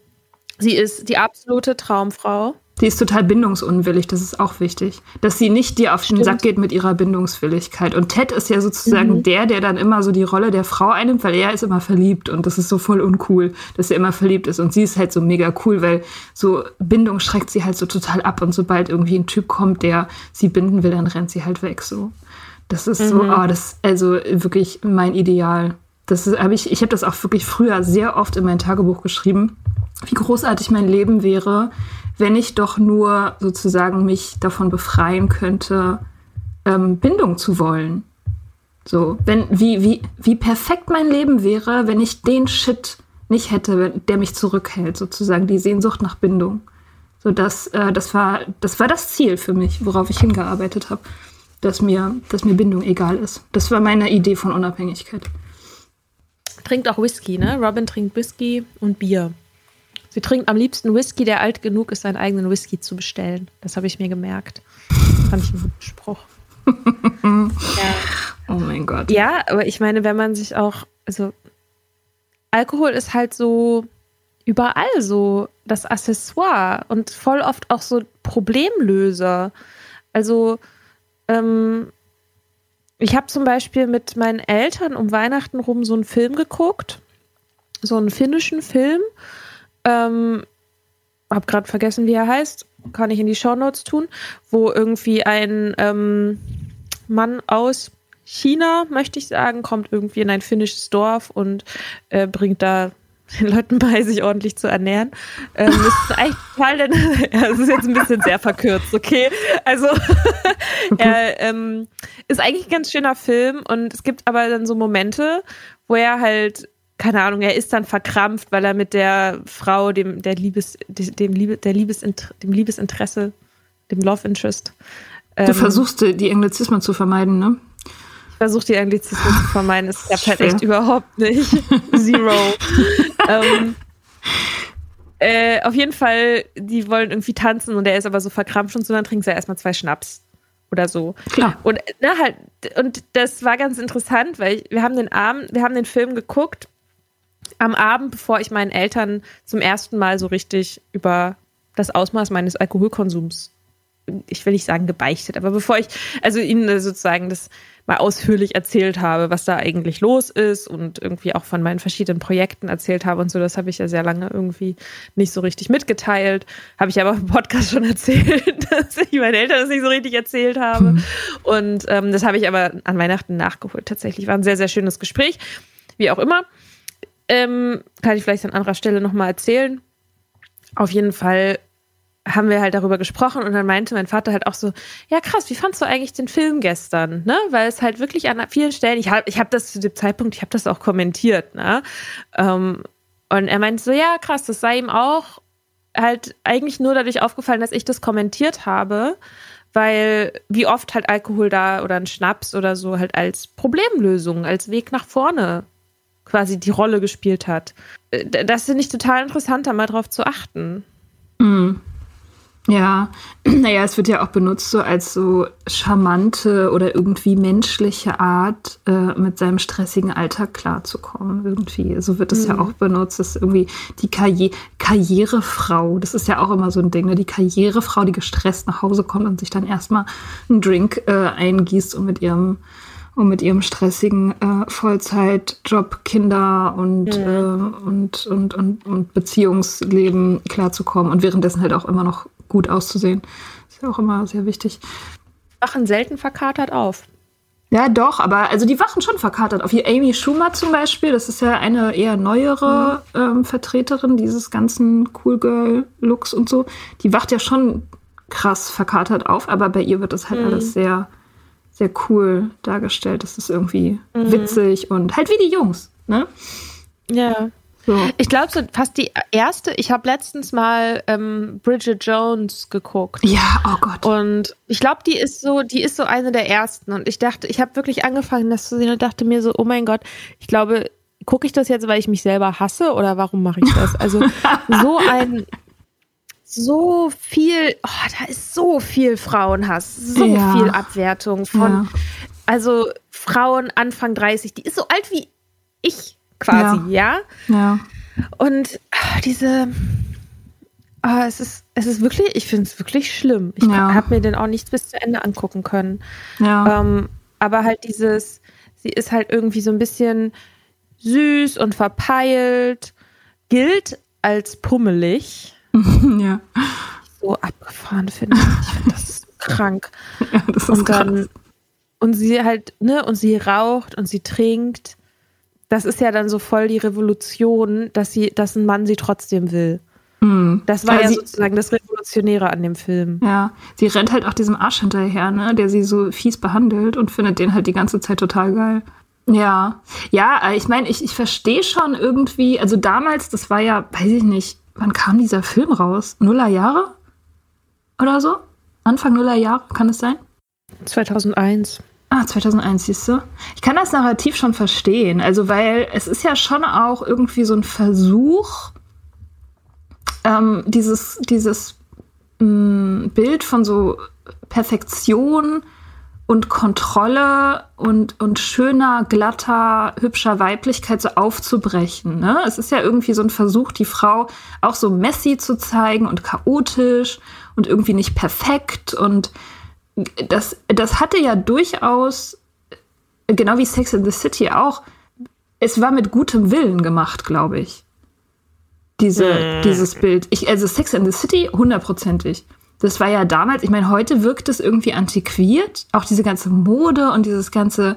sie ist die absolute Traumfrau. Die ist total bindungsunwillig, das ist auch wichtig. Dass sie nicht dir auf den Stimmt. Sack geht mit ihrer Bindungswilligkeit. Und Ted ist ja sozusagen der, der dann immer so die Rolle der Frau einnimmt, weil er ist immer verliebt und das ist so voll uncool, dass er immer verliebt ist. Und sie ist halt so mega cool, weil so Bindung schreckt sie halt so total ab. Und sobald irgendwie ein Typ kommt, der sie binden will, dann rennt sie halt weg so. Das ist so, oh, das ist also wirklich mein Ideal. Das habe ich, ich habe das auch wirklich früher sehr oft in mein Tagebuch geschrieben, wie großartig mein Leben wäre, wenn ich doch nur sozusagen mich davon befreien könnte, ähm, Bindung zu wollen. So, wenn, wie, wie, wie perfekt mein Leben wäre, wenn ich den Shit nicht hätte, der mich zurückhält, sozusagen, die Sehnsucht nach Bindung. So, das, äh, das, war, das war das Ziel für mich, worauf ich hingearbeitet habe, dass mir, dass mir Bindung egal ist. Das war meine Idee von Unabhängigkeit. trinkt auch Whisky, ne? Robin trinkt Whisky und Bier. Sie trinkt am liebsten Whisky, der alt genug ist, seinen eigenen Whisky zu bestellen. Das habe ich mir gemerkt. Das fand ich einen guten Spruch. (laughs) ja. Oh mein Gott. Ja, aber ich meine, wenn man sich auch, also Alkohol ist halt so überall so das Accessoire und voll oft auch so Problemlöser. Also ähm, ich habe zum Beispiel mit meinen Eltern um Weihnachten rum so einen Film geguckt, so einen finnischen Film. Ähm, hab gerade vergessen, wie er heißt. Kann ich in die Shownotes tun, wo irgendwie ein ähm, Mann aus China, möchte ich sagen, kommt irgendwie in ein finnisches Dorf und äh, bringt da (laughs) den Leuten bei, sich ordentlich zu ernähren. Ähm, das ist eigentlich total, denn, (laughs) das ist jetzt ein bisschen sehr verkürzt, okay? Also, (laughs) er ähm, ist eigentlich ein ganz schöner Film und es gibt aber dann so Momente, wo er halt, keine Ahnung, er ist dann verkrampft, weil er mit der Frau, dem, der Liebes, dem, Liebe, der Liebesint dem Liebesinteresse, dem Love Interest. Ähm, du versuchst die Englizismen zu vermeiden, ne? versuche die Anglizismen zu vermeiden. Es klappt halt echt überhaupt nicht. (laughs) Zero. (laughs) ähm, äh, auf jeden Fall, die wollen irgendwie tanzen und er ist aber so verkrampft und so, dann trinkt sie erstmal zwei Schnaps oder so. Klar. Und, na, halt, und das war ganz interessant, weil ich, wir haben den Abend, wir haben den Film geguckt am Abend, bevor ich meinen Eltern zum ersten Mal so richtig über das Ausmaß meines Alkoholkonsums, ich will nicht sagen gebeichtet, aber bevor ich, also ihnen sozusagen das mal ausführlich erzählt habe, was da eigentlich los ist und irgendwie auch von meinen verschiedenen Projekten erzählt habe und so. Das habe ich ja sehr lange irgendwie nicht so richtig mitgeteilt. Habe ich aber im Podcast schon (laughs) erzählt, dass ich meinen Eltern das nicht so richtig erzählt habe. Mhm. Und ähm, das habe ich aber an Weihnachten nachgeholt. Tatsächlich war ein sehr, sehr schönes Gespräch. Wie auch immer. Ähm, kann ich vielleicht an anderer Stelle nochmal erzählen. Auf jeden Fall haben wir halt darüber gesprochen und dann meinte mein Vater halt auch so, ja krass, wie fandst du eigentlich den Film gestern? Ne? Weil es halt wirklich an vielen Stellen, ich habe ich hab das zu dem Zeitpunkt, ich habe das auch kommentiert, ne? Ähm, und er meinte so, ja krass, das sei ihm auch halt eigentlich nur dadurch aufgefallen, dass ich das kommentiert habe, weil wie oft halt Alkohol da oder ein Schnaps oder so halt als Problemlösung, als Weg nach vorne quasi die Rolle gespielt hat. Äh, das finde ich total interessant, da mal drauf zu achten. Mhm. Ja, (clears throat) naja, es wird ja auch benutzt so als so charmante oder irgendwie menschliche Art, äh, mit seinem stressigen Alltag klarzukommen. Irgendwie, so wird es mhm. ja auch benutzt. Das ist irgendwie die Karri Karrierefrau. Das ist ja auch immer so ein Ding, ne? Die Karrierefrau, die gestresst nach Hause kommt und sich dann erstmal einen Drink äh, eingießt, um mit ihrem um mit ihrem stressigen äh, Vollzeitjob, Kinder und, mhm. äh, und, und, und, und Beziehungsleben klarzukommen und währenddessen halt auch immer noch gut auszusehen. Ist ja auch immer sehr wichtig. Wachen selten verkatert auf. Ja, doch, aber also die wachen schon verkatert auf. Wie Amy Schumer zum Beispiel, das ist ja eine eher neuere mhm. ähm, Vertreterin dieses ganzen Cool Girl-Looks und so. Die wacht ja schon krass verkatert auf, aber bei ihr wird das halt mhm. alles sehr, sehr cool dargestellt. Das ist irgendwie mhm. witzig und halt wie die Jungs, ne? Ja. So. Ich glaube, so fast die erste, ich habe letztens mal ähm, Bridget Jones geguckt. Ja, oh Gott. Und ich glaube, die ist so, die ist so eine der ersten. Und ich dachte, ich habe wirklich angefangen, das zu sehen und dachte mir so, oh mein Gott, ich glaube, gucke ich das jetzt, weil ich mich selber hasse oder warum mache ich das? Also (laughs) so ein so viel, oh, da ist so viel Frauenhass, so ja. viel Abwertung von, ja. also Frauen Anfang 30, die ist so alt wie ich quasi, ja? Ja. Und oh, diese, oh, es ist, es ist wirklich, ich finde es wirklich schlimm. Ich habe mir den auch nicht bis zu Ende angucken können. Ja. Ähm, aber halt dieses, sie ist halt irgendwie so ein bisschen süß und verpeilt, gilt als pummelig. (laughs) ja. So abgefahren finde ich. Ich finde das (laughs) krank. Ja, das ist und dann, krass. und sie halt, ne, und sie raucht und sie trinkt das ist ja dann so voll die Revolution, dass sie, dass ein Mann sie trotzdem will. Mhm. Das war ja, ja sozusagen das Revolutionäre an dem Film. Ja, sie rennt halt auch diesem Arsch hinterher, ne, der sie so fies behandelt und findet den halt die ganze Zeit total geil. Ja, ja, äh, ich meine, ich, ich verstehe schon irgendwie, also damals, das war ja, weiß ich nicht, wann kam dieser Film raus? Nuller Jahre? Oder so? Anfang Nuller Jahre, kann es sein? 2001. Ah, 2001, siehst du? Ich kann das Narrativ schon verstehen. Also, weil es ist ja schon auch irgendwie so ein Versuch, ähm, dieses, dieses mh, mm, Bild von so Perfektion und Kontrolle und, und schöner, glatter, hübscher Weiblichkeit so aufzubrechen. Ne? Es ist ja irgendwie so ein Versuch, die Frau auch so messy zu zeigen und chaotisch und irgendwie nicht perfekt. Und das, das hatte ja durchaus, genau wie Sex in the City auch, es war mit gutem Willen gemacht, glaube ich. Diese, mm. Dieses Bild. Ich, also Sex in the City, hundertprozentig. Das war ja damals, ich meine, heute wirkt es irgendwie antiquiert. Auch diese ganze Mode und dieses ganze,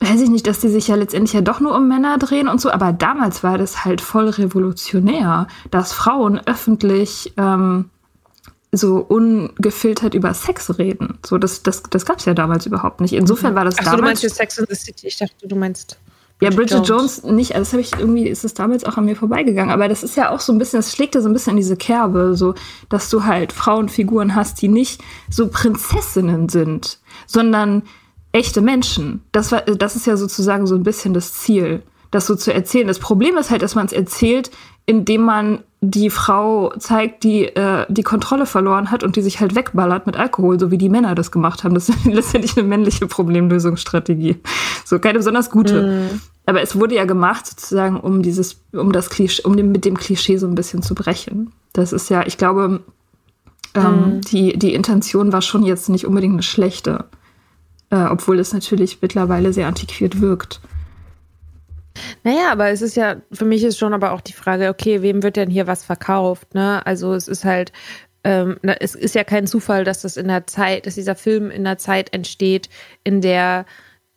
weiß ich nicht, dass die sich ja letztendlich ja doch nur um Männer drehen und so. Aber damals war das halt voll revolutionär, dass Frauen öffentlich ähm, so ungefiltert über Sex reden. So, das, das, das gab es ja damals überhaupt nicht. Insofern war das Ach damals. du meinst Sex in the City? Ich dachte, du meinst. Ja, Bridget Jones, Jones nicht, also das habe ich irgendwie, ist es damals auch an mir vorbeigegangen, aber das ist ja auch so ein bisschen, das schlägt ja so ein bisschen in diese Kerbe, so, dass du halt Frauenfiguren hast, die nicht so Prinzessinnen sind, sondern echte Menschen. Das war, das ist ja sozusagen so ein bisschen das Ziel, das so zu erzählen. Das Problem ist halt, dass man es erzählt, indem man die Frau zeigt, die äh, die Kontrolle verloren hat und die sich halt wegballert mit Alkohol, so wie die Männer das gemacht haben. Das (laughs) ist letztendlich eine männliche Problemlösungsstrategie. So keine besonders gute. Mm. Aber es wurde ja gemacht, sozusagen, um dieses, um das Klischee, um dem, mit dem Klischee so ein bisschen zu brechen. Das ist ja, ich glaube, ähm, mm. die, die Intention war schon jetzt nicht unbedingt eine schlechte, äh, obwohl es natürlich mittlerweile sehr antiquiert wirkt. Naja, aber es ist ja, für mich ist schon aber auch die Frage, okay, wem wird denn hier was verkauft? Ne? Also es ist halt, ähm, es ist ja kein Zufall, dass das in der Zeit, dass dieser Film in der Zeit entsteht, in der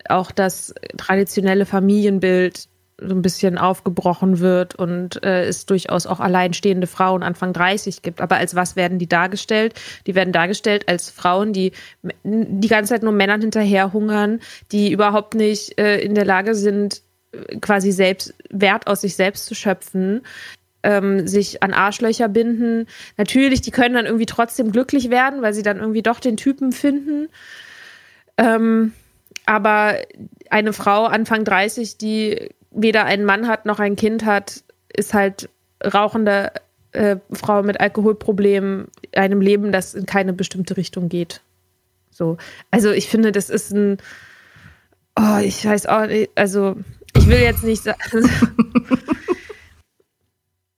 auch das traditionelle Familienbild so ein bisschen aufgebrochen wird und äh, es durchaus auch alleinstehende Frauen Anfang 30 gibt. Aber als was werden die dargestellt? Die werden dargestellt als Frauen, die die ganze Zeit nur Männern hinterherhungern, die überhaupt nicht äh, in der Lage sind, quasi selbst Wert aus sich selbst zu schöpfen, ähm, sich an Arschlöcher binden. Natürlich, die können dann irgendwie trotzdem glücklich werden, weil sie dann irgendwie doch den Typen finden. Ähm, aber eine Frau Anfang 30, die weder einen Mann hat noch ein Kind hat, ist halt rauchende äh, Frau mit Alkoholproblemen, einem Leben, das in keine bestimmte Richtung geht. So. Also ich finde, das ist ein, oh, ich weiß auch nicht, also ich will jetzt nicht sagen. (laughs) (laughs)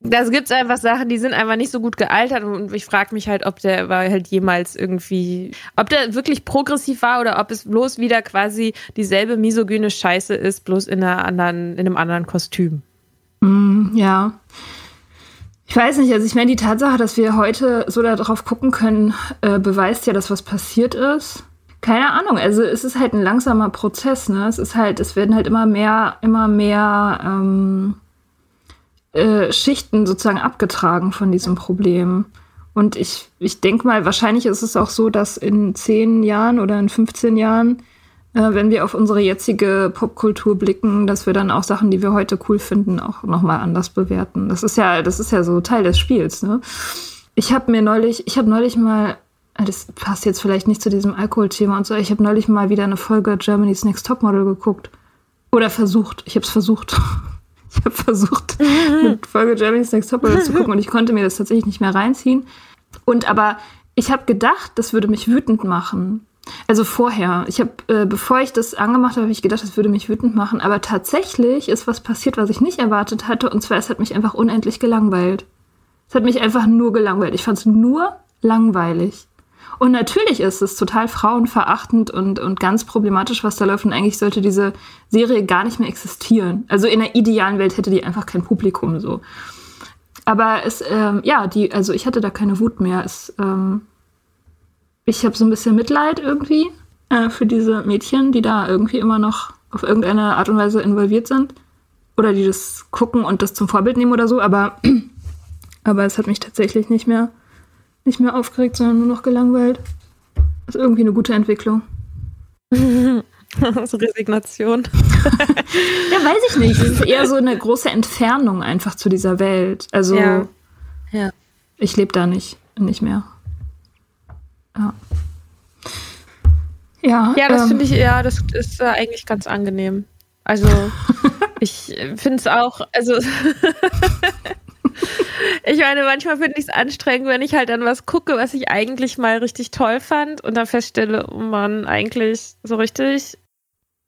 das gibt es einfach Sachen, die sind einfach nicht so gut gealtert und ich frage mich halt, ob der war halt jemals irgendwie, ob der wirklich progressiv war oder ob es bloß wieder quasi dieselbe misogyne Scheiße ist, bloß in einer anderen, in einem anderen Kostüm. Mm, ja. Ich weiß nicht, also ich meine, die Tatsache, dass wir heute so darauf gucken können, äh, beweist ja, dass was passiert ist. Keine Ahnung, also es ist halt ein langsamer Prozess, ne? Es ist halt, es werden halt immer mehr, immer mehr ähm, äh, Schichten sozusagen abgetragen von diesem Problem. Und ich, ich denke mal, wahrscheinlich ist es auch so, dass in zehn Jahren oder in 15 Jahren, äh, wenn wir auf unsere jetzige Popkultur blicken, dass wir dann auch Sachen, die wir heute cool finden, auch nochmal anders bewerten. Das ist ja, das ist ja so Teil des Spiels, ne? Ich habe mir neulich, ich habe neulich mal Ah, das passt jetzt vielleicht nicht zu diesem Alkoholthema und so. Ich habe neulich mal wieder eine Folge Germany's Next Topmodel geguckt. Oder versucht. Ich habe es versucht. (laughs) (laughs) Ich habe versucht, eine Folge Germany's Next Topmodel zu gucken und ich konnte mir das tatsächlich nicht mehr reinziehen. Und aber ich habe gedacht, das würde mich wütend machen. Also vorher. Ich habe, äh, bevor ich das angemacht habe, habe ich gedacht, das würde mich wütend machen. Aber tatsächlich ist was passiert, was ich nicht erwartet hatte. Und zwar, es hat mich einfach unendlich gelangweilt. Es hat mich einfach nur gelangweilt. Ich fand es nur langweilig. Und natürlich ist es total frauenverachtend und, und ganz problematisch, was da läuft. Und eigentlich sollte diese Serie gar nicht mehr existieren. Also in der idealen Welt hätte die einfach kein Publikum so. Aber es, ähm, ja, die, also ich hatte da keine Wut mehr. Es, ähm, ich habe so ein bisschen Mitleid irgendwie äh, für diese Mädchen, die da irgendwie immer noch auf irgendeine Art und Weise involviert sind. Oder die das gucken und das zum Vorbild nehmen oder so. Aber, (clears throat) aber es hat mich tatsächlich nicht mehr nicht mehr aufgeregt, sondern nur noch gelangweilt. Das ist irgendwie eine gute Entwicklung. (laughs) so Resignation. (laughs) ja, weiß ich nicht. Es ist eher so eine große Entfernung einfach zu dieser Welt. Also, ja. ja. ich lebe da nicht, nicht mehr. Ja. Ja, Ja, das ähm, finde ich, ja, das ist äh, eigentlich ganz angenehm. Also, (laughs) ich finde es auch, also, ich meine, manchmal finde ich es anstrengend, wenn ich halt dann was gucke, was ich eigentlich mal richtig toll fand und dann feststelle, oh Mann, eigentlich so richtig.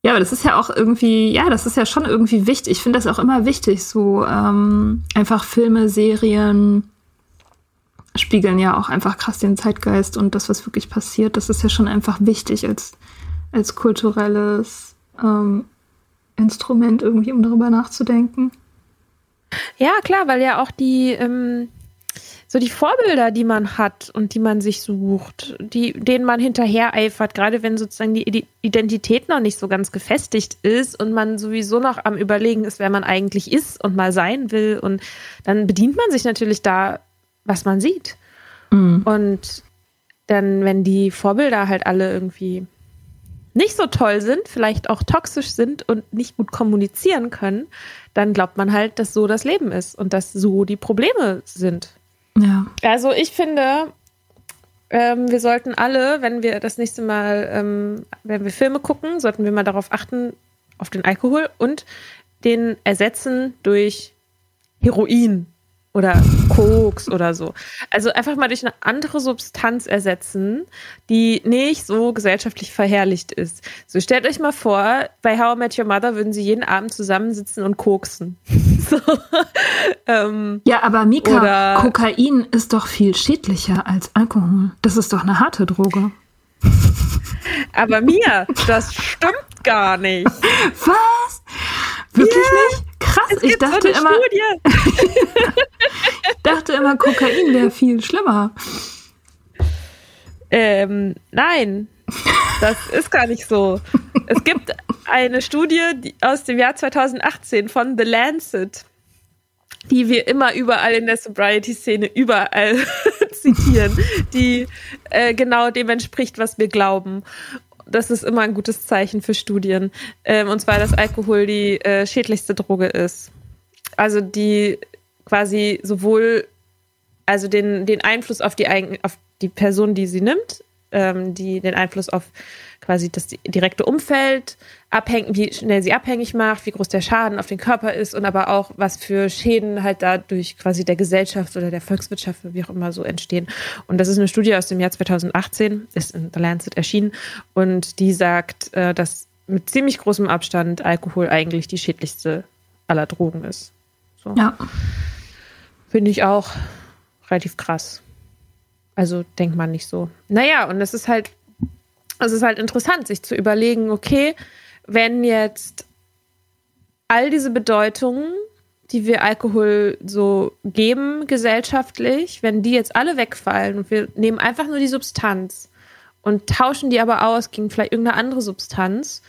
Ja, aber das ist ja auch irgendwie, ja, das ist ja schon irgendwie wichtig. Ich finde das auch immer wichtig, so ähm, einfach Filme, Serien spiegeln ja auch einfach krass den Zeitgeist und das, was wirklich passiert. Das ist ja schon einfach wichtig als, als kulturelles ähm, Instrument irgendwie, um darüber nachzudenken. Ja, klar, weil ja auch die, ähm, so die Vorbilder, die man hat und die man sich sucht, die, denen man hinterher eifert, gerade wenn sozusagen die Ide- Identität noch nicht so ganz gefestigt ist und man sowieso noch am Überlegen ist, wer man eigentlich ist und mal sein will. Und dann bedient man sich natürlich da, was man sieht. Und dann, wenn die Vorbilder halt alle irgendwie nicht so toll sind, vielleicht auch toxisch sind und nicht gut kommunizieren können, dann glaubt man halt, dass so das Leben ist und dass so die Probleme sind. Ja. Also ich finde, ähm, wir sollten alle, wenn wir das nächste Mal, ähm, wenn wir Filme gucken, sollten wir mal darauf achten, auf den Alkohol und den ersetzen durch Heroin oder Koks oder so. Also einfach mal durch eine andere Substanz ersetzen, die nicht so gesellschaftlich verherrlicht ist. So stellt euch mal vor, bei How I Met Your Mother würden sie jeden Abend zusammensitzen und koksen. (laughs) so. ähm, Ja, aber Mika, Kokain ist doch viel schädlicher als Alkohol. Das ist doch eine harte Droge. aber Mia, das stimmt gar nicht. Was? Wirklich nicht? Krass, ich so dachte eine immer, Studie. (laughs) (laughs) dachte immer, Kokain wäre viel schlimmer. Ähm, nein, das ist gar nicht so. Es gibt eine Studie die, aus dem Jahr 2018 von The Lancet, die wir immer überall in der Sobriety-Szene überall (laughs) zitieren, die äh, genau dem entspricht, was wir glauben. Das ist immer ein gutes Zeichen für Studien. Ähm, und zwar, dass Alkohol die äh, schädlichste Droge ist. Also die quasi sowohl also den, den Einfluss auf die, auf die Person, die sie nimmt, ähm, die den Einfluss auf quasi das direkte Umfeld abhängt, wie schnell sie abhängig macht, wie groß der Schaden auf den Körper ist und aber auch, was für Schäden halt dadurch quasi der Gesellschaft oder der Volkswirtschaft, wie auch immer so entstehen. Und das ist eine Studie aus dem Jahr 2018, ist in The Lancet erschienen und die sagt, äh, dass mit ziemlich großem Abstand Alkohol eigentlich die schädlichste aller Drogen ist. So. Ja. Finde ich auch relativ krass. Also denkt man nicht so. Naja, und es ist halt, es ist halt interessant, sich zu überlegen, okay, wenn jetzt all diese Bedeutungen, die wir Alkohol so geben gesellschaftlich, wenn die jetzt alle wegfallen und wir nehmen einfach nur die Substanz und tauschen die aber aus gegen vielleicht irgendeine andere Substanz,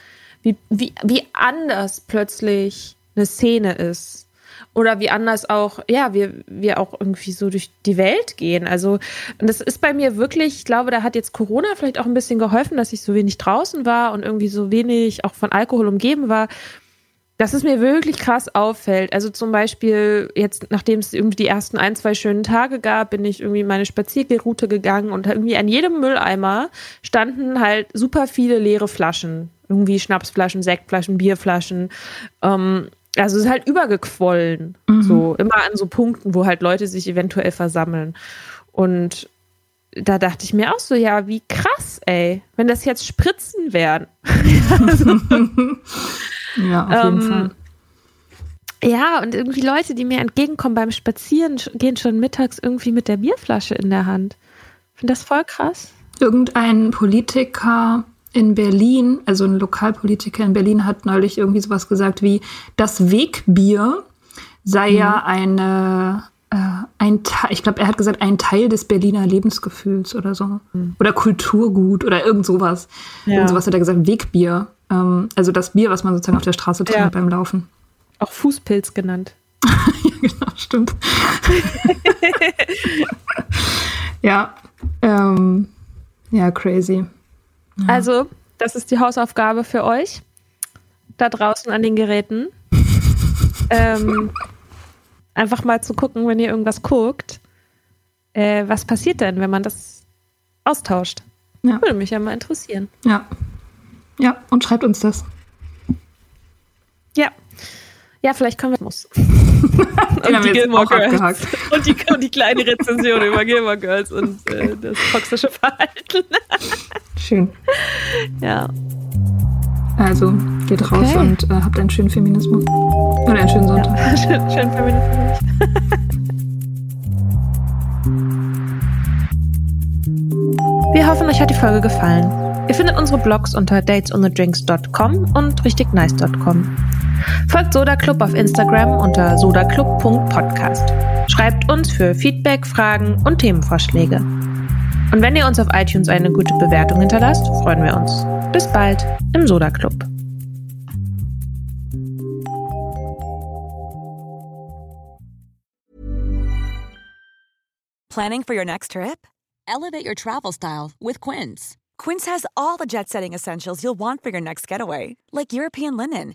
wie, wie, wie anders plötzlich eine Szene ist. Oder wie anders auch, ja, wir, wir auch irgendwie so durch die Welt gehen. Also, das ist bei mir wirklich, ich glaube, da hat jetzt Corona vielleicht auch ein bisschen geholfen, dass ich so wenig draußen war und irgendwie so wenig auch von Alkohol umgeben war, dass es mir wirklich krass auffällt. Also zum Beispiel jetzt, nachdem es irgendwie die ersten ein, zwei schönen Tage gab, bin ich irgendwie meine Spazierroute gegangen und irgendwie an jedem Mülleimer standen halt super viele leere Flaschen. Irgendwie Schnapsflaschen, Sektflaschen, Bierflaschen. Ähm, also es ist halt übergequollen. So, immer an so Punkten, wo halt Leute sich eventuell versammeln. Und da dachte ich mir auch so, ja, wie krass, ey, wenn das jetzt Spritzen wären. (laughs) Ja, auf jeden Ähm, Fall. Ja, und irgendwie Leute, die mir entgegenkommen beim Spazieren, gehen schon mittags irgendwie mit der Bierflasche in der Hand. Ich finde das voll krass. Irgendein Politiker in Berlin, also ein Lokalpolitiker in Berlin, hat neulich irgendwie sowas gesagt wie, das Wegbier sei ja eine, äh, ein Teil, ich glaube, er hat gesagt, ein Teil des Berliner Lebensgefühls oder so. Oder Kulturgut oder irgend sowas. Ja. Irgend sowas hat er gesagt, Wegbier. Ähm, also das Bier, was man sozusagen auf der Straße trinkt Ja. beim Laufen. Auch Fußpilz genannt. (laughs) ja, genau, stimmt. (laughs) ja, ähm, ja, crazy. Also, das ist die Hausaufgabe für euch. Da draußen an den Geräten. (laughs) ähm, einfach mal zu gucken, wenn ihr irgendwas guckt. Äh, was passiert denn, wenn man das austauscht? Ja. Würde mich ja mal interessieren. Ja, Ja, und schreibt uns das. Ja. Vielleicht können wir muss. (laughs) und, die Gilmore Girls. (laughs) Und die, und die kleine Rezension über Gilmore Girls und äh, das toxische Verhalten. (laughs) Schön. Ja. Also, geht raus okay. und äh, habt einen schönen Feminismus. Oder einen schönen Sonntag. Ja, schön, schönen Feminismus. Wir hoffen, euch hat die Folge gefallen. Ihr findet unsere Blogs unter datesonthedrinks.com und richtignice.com. Folgt Soda Club auf Instagram unter sodaclub.podcast. Schreibt uns für Feedback, Fragen und Themenvorschläge. Und wenn ihr uns auf iTunes eine gute Bewertung hinterlasst, freuen wir uns. Bis bald im Soda Club. Planning for your next trip? Elevate your travel style with Quince. Quince has all the jet setting essentials you'll want for your next getaway, like European linen